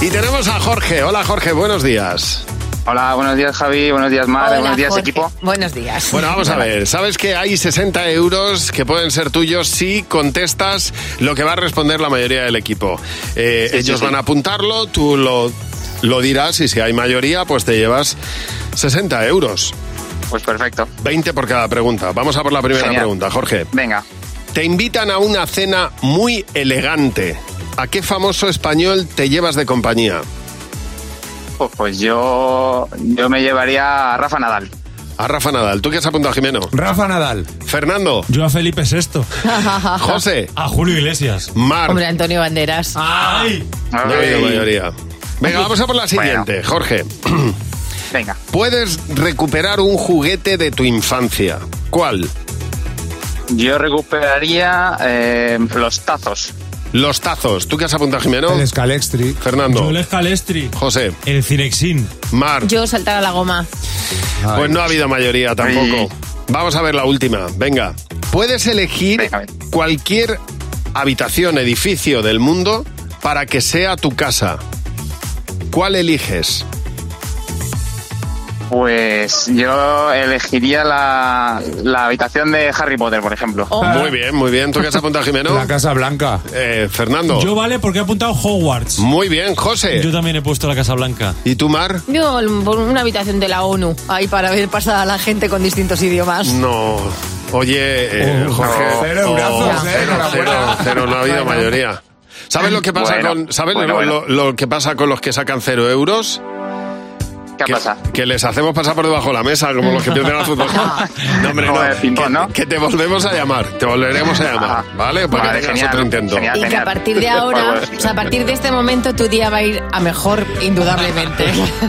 Y tenemos a Jorge. Hola Jorge, buenos días. Hola, buenos días Javi, buenos días Mar, Hola, buenos días Jorge. equipo. Buenos días. Bueno, vamos a ver. Sabes que hay 60 euros que pueden ser tuyos si contestas lo que va a responder la mayoría del equipo. Eh, Sí, sí, ellos sí. van a apuntarlo, tú lo, lo dirás y si hay mayoría, pues te llevas 60 euros. Pues perfecto. 20 por cada pregunta. Vamos a por la primera Genial. pregunta, Jorge. Venga. Te invitan a una cena muy elegante. ¿A qué famoso español te llevas de compañía? Pues, pues yo, yo me llevaría a Rafa Nadal. A Rafa Nadal. ¿Tú qué has apuntado, Jimeno? Rafa Nadal. Fernando. Yo a Felipe VI. José. A Julio Iglesias. Mar. Hombre, Antonio Banderas. ¡Ay! No ha habido mayoría. Venga, vamos a por la siguiente, Jorge. Venga. Puedes recuperar un juguete de tu infancia. ¿Cuál? Yo recuperaría eh, los tazos. Los tazos. ¿Tú qué has apuntado, Jimeno? El Scalextri. Fernando. Yo el Escalestri. José. El Cinexin. Mar. Yo saltar a la goma. Pues no ha habido mayoría tampoco. Vamos a ver la última. Venga. Puedes elegir cualquier habitación, edificio del mundo para que sea tu casa. ¿Cuál eliges? Pues yo elegiría la, la habitación de Harry Potter, por ejemplo. Muy bien, muy bien. ¿Tú qué has apuntado, Jimeno? La Casa Blanca. Eh, Fernando. Yo vale porque he apuntado Hogwarts. Muy bien, José. Yo también he puesto la Casa Blanca. ¿Y tú, Mar? Yo por una habitación de la ONU, ahí para ver pasar a la gente con distintos idiomas. No. Oye, eh, Oh, Jorge. no. Cero oh, eh, cero, enhorabuena. cero, cero, no ha habido Bueno. mayoría. ¿Sabes lo que pasa Bueno, con, ¿sabes bueno, lo, bueno. lo- lo que pasa con los que sacan cero euros? ¿Qué que, pasa? que les hacemos pasar por debajo de la mesa, como los que pierden al fútbol. no, hombre, no. ping-pong, que, ¿no? que te volvemos a llamar. Te volveremos a llamar, ¿vale? Para Vale, que tengas genial, otro intento. genial. Y que a partir de ahora, o sea, a partir de este momento, tu día va a ir a mejor, indudablemente.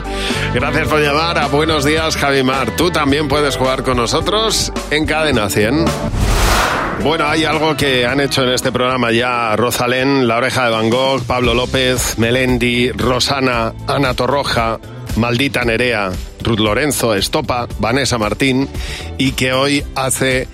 Gracias por llamar a Buenos Días, Javimar. Tú también puedes jugar con nosotros en Cadena 100. Bueno, hay algo que han hecho en este programa ya Rosalén, La Oreja de Van Gogh, Pablo López, Melendi, Rosana, Ana Torroja, Maldita Nerea, Ruth Lorenzo, Estopa, Vanessa Martín y que hoy hace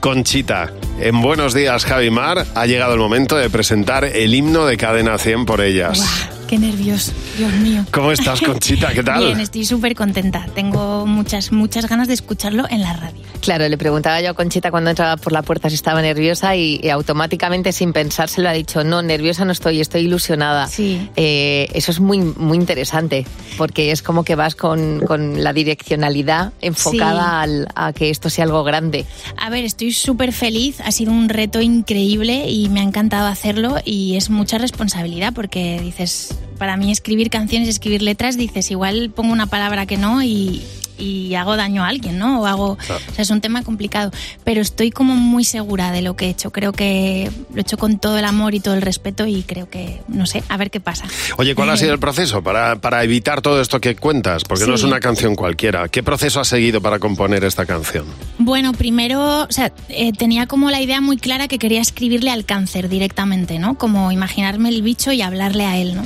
Conchita. En Buenos Días, Javimar, ha llegado el momento de presentar el himno de Cadena 100 por ellas. Qué nervios, Dios mío. ¿Cómo estás, Conchita? ¿Qué tal? Bien, estoy súper contenta. Tengo muchas, muchas ganas de escucharlo en la radio. Claro, le preguntaba yo a Conchita cuando entraba por la puerta si estaba nerviosa y, y automáticamente, sin pensárselo, ha dicho, no, nerviosa no estoy, estoy ilusionada. Sí. Eh, eso es muy, muy interesante, porque es como que vas con, con la direccionalidad enfocada al- a que esto sea algo grande. A ver, estoy súper feliz. Ha sido un reto increíble y me ha encantado hacerlo y es mucha responsabilidad porque dices, para mí escribir canciones, escribir letras, dices, igual pongo una palabra que no y, y hago daño a alguien, ¿no? O hago, Claro. o sea, es un tema complicado, pero estoy como muy segura de lo que he hecho. Creo que lo he hecho con todo el amor y todo el respeto y creo que, no sé, a ver qué pasa. Oye, ¿cuál ha sido el proceso para, para evitar todo esto que cuentas? Porque no es Sí. una canción cualquiera. ¿Qué proceso has seguido para componer esta canción? Bueno, primero, o sea, eh, tenía como la idea muy clara que quería escribirle al cáncer directamente, ¿no? Como imaginarme el bicho y hablarle a él, ¿no?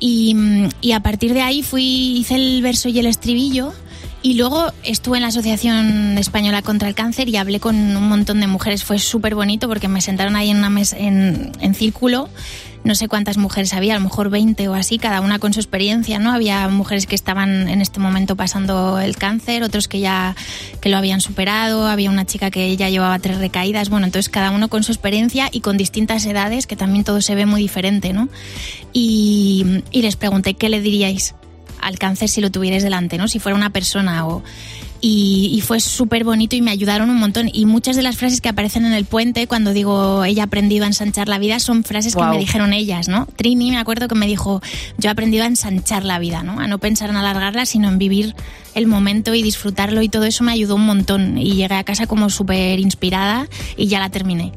Y, mm, y a partir de ahí fui, hice el verso y el estribillo. Y luego estuve en la Asociación Española contra el Cáncer y hablé con un montón de mujeres. Fue súper bonito porque me sentaron ahí en una mesa, en, círculo. No sé cuántas mujeres había, a lo mejor 20 o así, cada una con su experiencia, ¿no? Había mujeres que estaban en este momento pasando el cáncer, otros que ya que lo habían superado, había una chica que ya llevaba tres recaídas. Bueno, entonces cada uno con su experiencia y con distintas edades, que también todo se ve muy diferente, ¿no? Y les pregunté qué le diríais al cáncer si lo tuvierais delante, ¿no? Si fuera una persona o... Y, y fue súper bonito y me ayudaron un montón. Y muchas de las frases que aparecen en el puente, cuando digo ella ha aprendido a ensanchar la vida, son frases que me dijeron ellas, ¿no? Trini me acuerdo que me dijo, yo he aprendido a ensanchar la vida, ¿no? A no pensar en alargarla, sino en vivir el momento y disfrutarlo y todo eso me ayudó un montón. Y llegué a casa como súper inspirada y ya la terminé.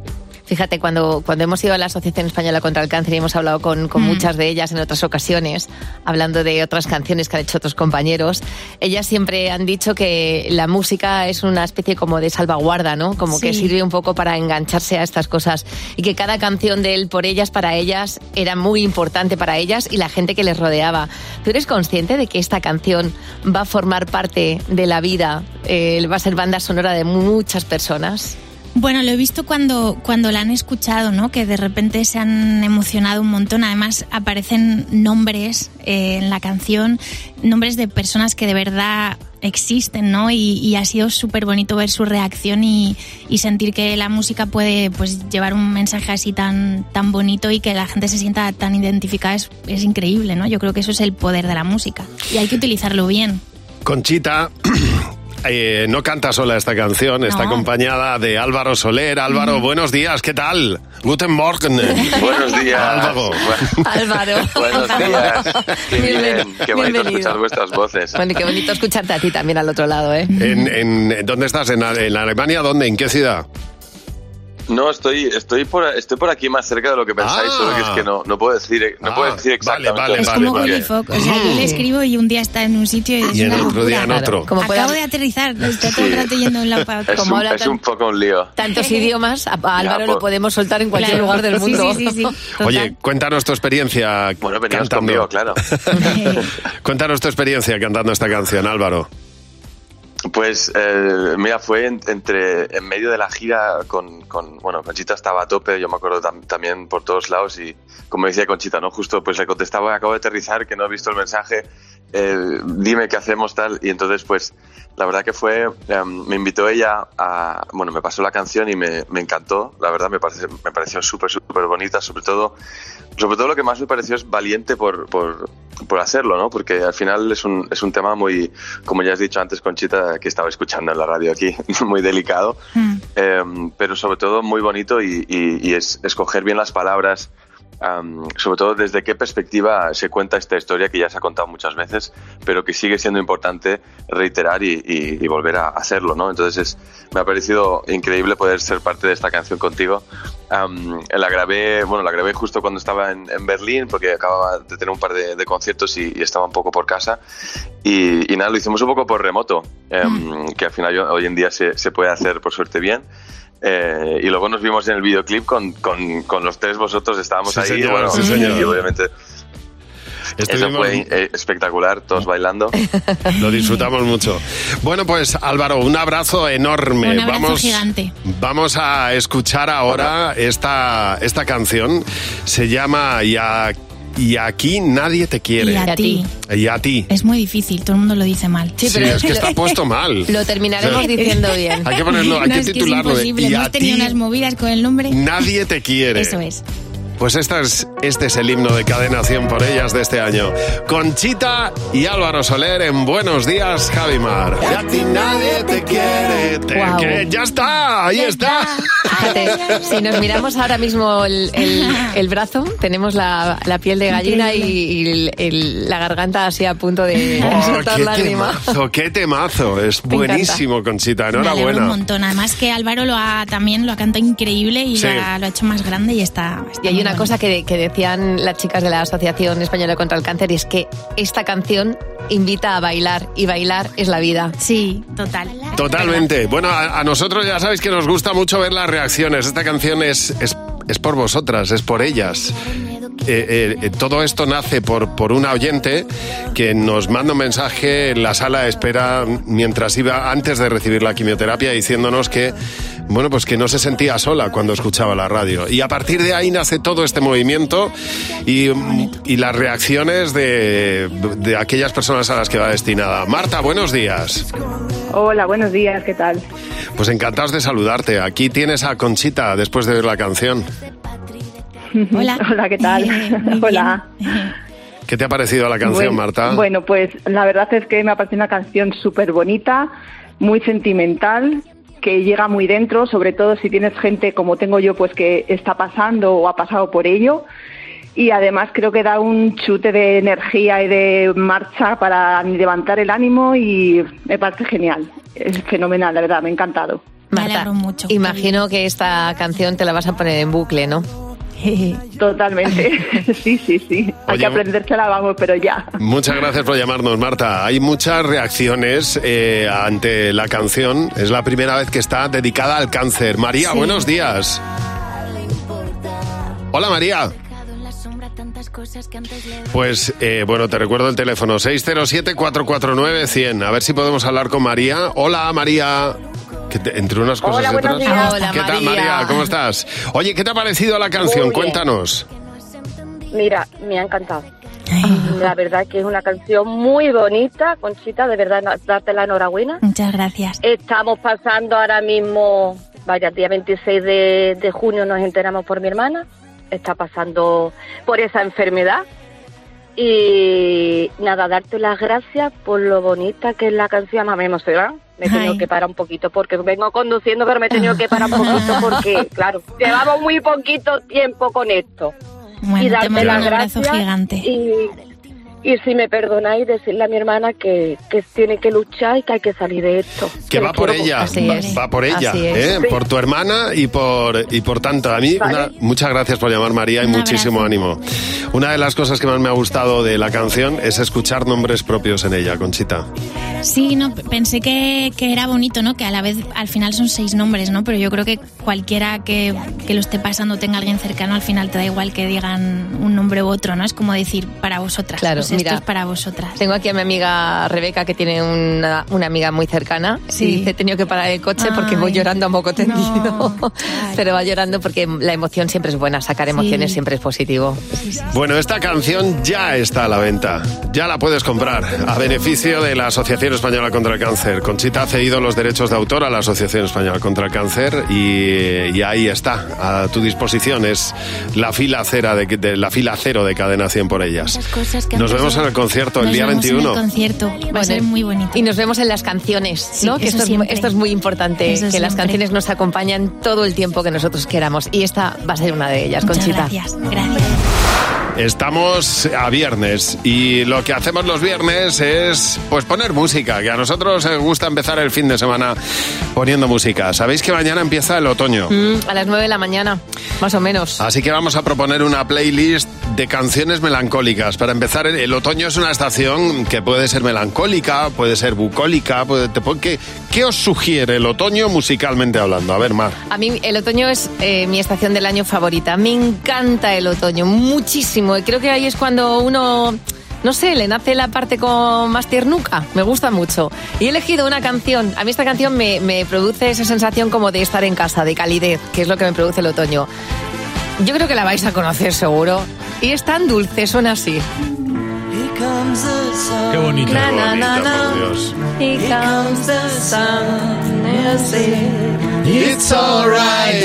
Fíjate, cuando, cuando hemos ido a la Asociación Española contra el Cáncer y hemos hablado con, con Mm. muchas de ellas en otras ocasiones, hablando de otras canciones que han hecho otros compañeros, ellas siempre han dicho que la música es una especie como de salvaguarda, ¿no? Como que Sí. sirve un poco para engancharse a estas cosas y que cada canción de él por ellas, para ellas, era muy importante para ellas y la gente que les rodeaba. ¿Tú eres consciente de que esta canción va a formar parte de la vida, eh, va a ser banda sonora de muchas personas? Bueno, lo he visto cuando, cuando la han escuchado, ¿no? Que de repente se han emocionado un montón. Además, aparecen nombres eh, en la canción, nombres de personas que de verdad existen, ¿no? Y, ha sido súper bonito ver su reacción y, y sentir que la música puede pues, llevar un mensaje así tan, tan bonito y que la gente se sienta tan identificada es, es increíble, ¿no? Yo creo que eso es el poder de la música y hay que utilizarlo bien. Conchita eh, no canta sola esta canción, está acompañada de Álvaro Soler. Álvaro, buenos días, ¿qué tal? Guten Morgen. Buenos días. Álvaro. Álvaro. Buenos días. Qué bien, qué bonito Bienvenido. escuchar vuestras voces. Bueno, y qué bonito escucharte a ti también al otro lado, ¿eh? En, en- ¿Dónde estás? ¿En, en Alemania? ¿Dónde? ¿En qué ciudad? No, estoy, estoy, por, estoy por aquí más cerca de lo que pensáis, Ah. solo que es que no, no puedo decir, no Ah, puedo decir vale, exactamente. vale, Es como vale. Willy Fogg. O sea, yo le escribo y un día está en un sitio y es Y en una otro día en otro. Como Acabo de aterrizar, está todo el rato yendo de un lado para otro. Es, Como un, habla es tan- un poco un lío. Tantos idiomas, a Álvaro lo podemos soltar en cualquier Claro. lugar del mundo. sí, sí, sí. Oye, cuéntanos tu experiencia Bueno, cantando. conmigo, claro. Cuéntanos tu experiencia cantando esta canción, Álvaro. Pues eh, mira, fue en- entre en medio de la gira con, con bueno, Conchita estaba a tope, yo me acuerdo tam- también por todos lados y como decía Conchita, ¿no? Justo pues le contestaba, acabo de aterrizar, que no he visto el mensaje, eh, dime qué hacemos tal y entonces pues la verdad que fue, em, me invitó ella a, bueno, me pasó la canción y me, me encantó, la verdad me, parece, me pareció súper, súper bonita, sobre todo, sobre todo lo que más me pareció es valiente por, por, por hacerlo, ¿no? Porque al final es un, es un tema muy, como ya has dicho antes, Conchita, que estaba escuchando en la radio aquí, muy delicado, Mm. eh, pero sobre todo muy bonito y, y- y es escoger bien las palabras am, sobre todo desde qué perspectiva se cuenta esta historia que ya se ha contado muchas veces, pero que sigue siendo importante reiterar y, y- y volver a hacerlo, ¿no? Entonces es- me ha parecido increíble poder ser parte de esta canción contigo. Am, la grabé, bueno, la grabé justo cuando estaba en, en Berlín porque acababa de tener un par de, de conciertos y, y estaba un poco por casa y, nada, lo hicimos un poco por remoto, em, que al final hoy en día se, se puede hacer por suerte bien. Eh, y luego nos vimos en el videoclip con, con, con los tres vosotros, estábamos Sí, ahí señor, bueno, sí, señor. y obviamente eso Estuvimos- fue eh, espectacular, todos bailando. Lo disfrutamos mucho. Bueno, pues Álvaro, un abrazo enorme. Un abrazo vamos, gigante. vamos a escuchar ahora esta, esta canción. Se llama y, a- y aquí nadie te quiere. Y a ti. Y a ti. Es muy difícil, todo el mundo lo dice mal. Sí, Sí, es que está puesto mal. Lo terminaremos O sea, diciendo bien. Hay que ponerlo, hay No, que es que es titularlo de imposible. y Hemos a tenido ti unas movidas con el nombre. nadie te quiere. Eso es. Pues esta es, este es el himno de Cadena 100 por ellas de este año. Conchita y Álvaro Soler en Buenos Días, Javimar. Y a ti nadie te quiere. Te que- ya está, ahí está. Fíjate, si nos miramos ahora mismo el, el- el brazo, tenemos la, la piel de gallina y, y el- el- la garganta así a punto de Oh, soltar qué lágrimas. temazo, qué temazo. Es Me encanta. buenísimo, Conchita. Me alegro un Enhorabuena. montón. Además que Álvaro lo ha, también lo ha cantado increíble y Sí. lo, ha, lo ha hecho más grande y está... Y hay una cosa que, que decían las chicas de la Asociación Española contra el Cáncer y es que esta canción invita a bailar y bailar es la vida. Sí, total. Totalmente. Bueno, a, a nosotros ya sabéis que nos gusta mucho ver las reacciones. Esta canción es, es, es por vosotras, es por ellas. Eh, eh, todo esto nace por, por una oyente que nos manda un mensaje en la sala de espera mientras iba antes de recibir la quimioterapia diciéndonos que bueno pues que no se sentía sola cuando escuchaba la radio y a partir de ahí nace todo este movimiento y, y las reacciones de, de aquellas personas a las que va destinada Marta buenos días Hola, buenos días, ¿qué tal? pues encantados de saludarte aquí tienes a Conchita después de ver la canción Hola. Hola, ¿qué tal? Hola. ¿qué te ha parecido la canción bueno, Marta? Bueno, pues la verdad es que me ha parecido una canción súper bonita, muy sentimental, que llega muy dentro, sobre todo si tienes gente como tengo yo, pues que está pasando o ha pasado por ello. Y además creo que da un chute de energía y de marcha para levantar el ánimo y me parece genial. Es fenomenal, la verdad, me ha encantado. Marta, imagino que esta canción te la vas a poner en bucle, ¿no? Totalmente. Sí, sí, sí. Hay Oye, que aprendérsela, vamos, pero ya. Muchas gracias por llamarnos, Marta. Hay muchas reacciones eh, ante la canción. Es la primera vez que está dedicada al cáncer. María, Sí. buenos días. Hola, María. Pues eh, bueno, te recuerdo el teléfono 607-449-100. A ver si podemos hablar con María. Hola, María. Te- entre unas cosas Hola, y otras. días. Hola, ¿Qué tal, María. María? ¿Cómo estás? Oye, ¿qué te ha parecido la canción? Cuéntanos. Mira, me ha encantado. La verdad que es una canción muy bonita, Conchita, de verdad, darte la enhorabuena. Muchas gracias. Estamos pasando ahora mismo, vaya, el día 26 de, de junio nos enteramos por mi hermana, está pasando por esa enfermedad. Y nada, darte las gracias por lo bonita que es la canción, más me emociona. Me he tenido Ay. que parar un poquito porque vengo conduciendo, pero me he tenido que parar un poquito porque, claro, llevamos muy poquito tiempo con esto. Bueno, y te darte las un abrazo gracias gigante. Y, y si me perdonáis, decirle a mi hermana que, que tiene que luchar y que hay que salir de esto. Que va por ella, va, va por ella. ¿eh? Sí. por tu hermana y por y por tanto. A mí, Vale. una- muchas gracias por llamar María y muchísimo ánimo. Una de las cosas que más me ha gustado de la canción es escuchar nombres propios en ella, Conchita. Sí, no, pensé que, que era bonito, ¿no? Que a la vez, al final son seis nombres, ¿no? Pero yo creo que cualquiera que, que lo esté pasando, tenga alguien cercano, al final te da igual que digan un nombre u otro, ¿no? Es como decir para vosotras. Claro, pues esto mira. es para vosotras. Tengo aquí a mi amiga Rebeca, que tiene una, una amiga muy cercana. Sí. Y dice, he tenido que parar el coche porque voy llorando a moco tendido. Pero va llorando porque la emoción siempre es buena, sacar emociones siempre es positivo. Bueno, esta canción ya está a la venta. Ya la puedes comprar a beneficio de la Asociación Española contra el Cáncer. Conchita ha cedido los derechos de autor a la Asociación Española contra el Cáncer y, y ahí está, a tu disposición. Es la fila, cera de, de- la fila cero de Cadena 100 por ellas. Cosas que Nos vemos en el concierto el Nos día vemos en 21. el concierto. Va a ser muy bonito. Y nos vemos en las canciones, Sí, ¿no? que esto, es, siempre. esto es muy importante, Eso que las canciones nos acompañan todo el tiempo que nosotros queramos. Y esta va a ser una de ellas, Muchas Conchita. gracias, gracias. Estamos a viernes y lo que hacemos los viernes es pues poner música, que a nosotros nos gusta empezar el fin de semana poniendo música. Sabéis que mañana empieza el otoño. Mm, a las 9 de la mañana, más o menos. Así que vamos a proponer una playlist de canciones melancólicas. Para empezar, el, el otoño es una estación que puede ser melancólica, puede ser bucólica. Puede, te ¿qué, qué os sugiere el otoño musicalmente hablando? A ver, Mar. A mí el otoño es eh, mi estación del año favorita. Me encanta el otoño, muchísimo. Y creo que ahí es cuando uno, no sé, le nace la parte con más tiernuca. Me gusta mucho. Y he elegido una canción. A mí esta canción me, me produce esa sensación como de estar en casa, de calidez, que es lo que me produce el otoño. Yo creo que la vais a conocer seguro. Y es tan dulce, suena así. Qué bonito. Na, na, na, na. It's alright.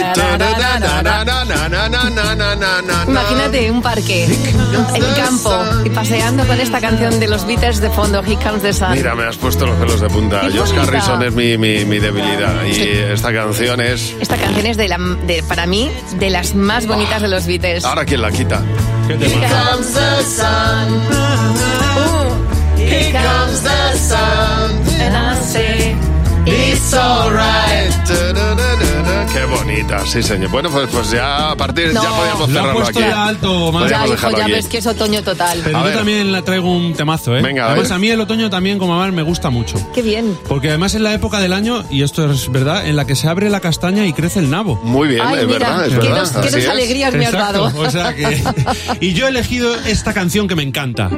Imagínate un parque, el campo, y paseando con esta canción de los Beatles de fondo, Here Comes the Sun. Mira, me has puesto los pelos de punta. Bonita. Harrison es mi, mi- mi debilidad y Sí. esta canción es... Esta canción es de la, de, para mí de las más bonitas de los Beatles. Ahora, ¿quién la quita? ¿Qué Here comes the sun. Uh, here comes the sun. And I say, alright. Qué bonita, sí, señor. Bueno, pues, pues ya a partir No. ya podíamos Lo ha cerrarlo puesto aquí. ya alto. Ya, hijo, ya aquí. ves que es otoño total. Pero A yo ver. también la traigo un temazo, ¿eh? Venga, a además, ver. a mí el otoño también, como Amar, me gusta mucho. Qué bien. Porque además es la época del año, y esto es verdad, en la que se abre la castaña y crece el nabo. Muy bien, Ay, es mira, verdad, es qué verdad. dos, qué dos alegrías me has dado. o sea que... Y yo he elegido esta canción que me encanta.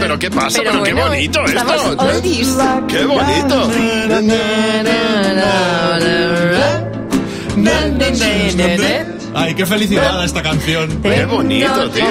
Pero qué pasa, Pero pero, qué bueno, bonito estamos esto. oldies. Qué bonito. Ay, qué felicidad a esta canción. Qué bonito, tío.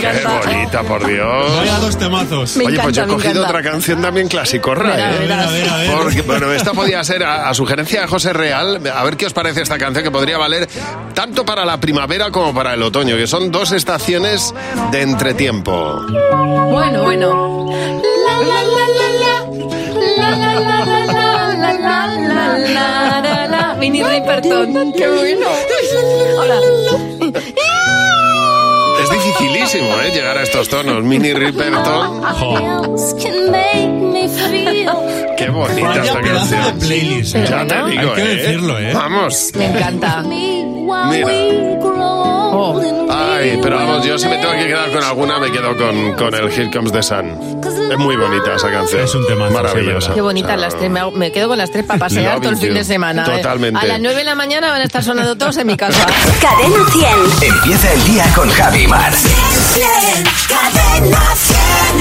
Qué bonita, por Dios. Vaya dos temazos. Me Oye, pues yo he cogido encanta. otra canción también clasicorra, Verá, ¿eh? verás. A ver, a ver. Porque, bueno, esta podía ser a, a sugerencia de José Real. A ver qué os parece esta canción que podría valer tanto para la primavera como para el otoño, que son dos estaciones de entretiempo. Bueno, bueno. La, la, la, la, la. La, la, la, la, la, la, la, la, la, Minnie Riperton. Qué bueno. Hola. Es dificilísimo, ¿eh? Llegar a estos tonos. Mini Riperton. Qué bonita esta canción. playlist. Ya ¿eh? te digo, Hay que ¿eh? decirlo, ¿eh? Vamos. Me encanta. Mira. Oh. Ay, pero vamos, yo si me tengo que quedar con alguna, me quedo con, con el Here Comes the Sun. Es muy bonita esa canción. Es un temazo, Maravillosa. Qué bonitas O sea, las tres. Me, hago- me quedo con las tres para pasear Loving todo el fin de semana. ¿eh? Totalmente. A las 9 de la mañana van a estar sonando todos en mi casa. Cadena 100. Empieza el día con Javi Mar. Cadena 100.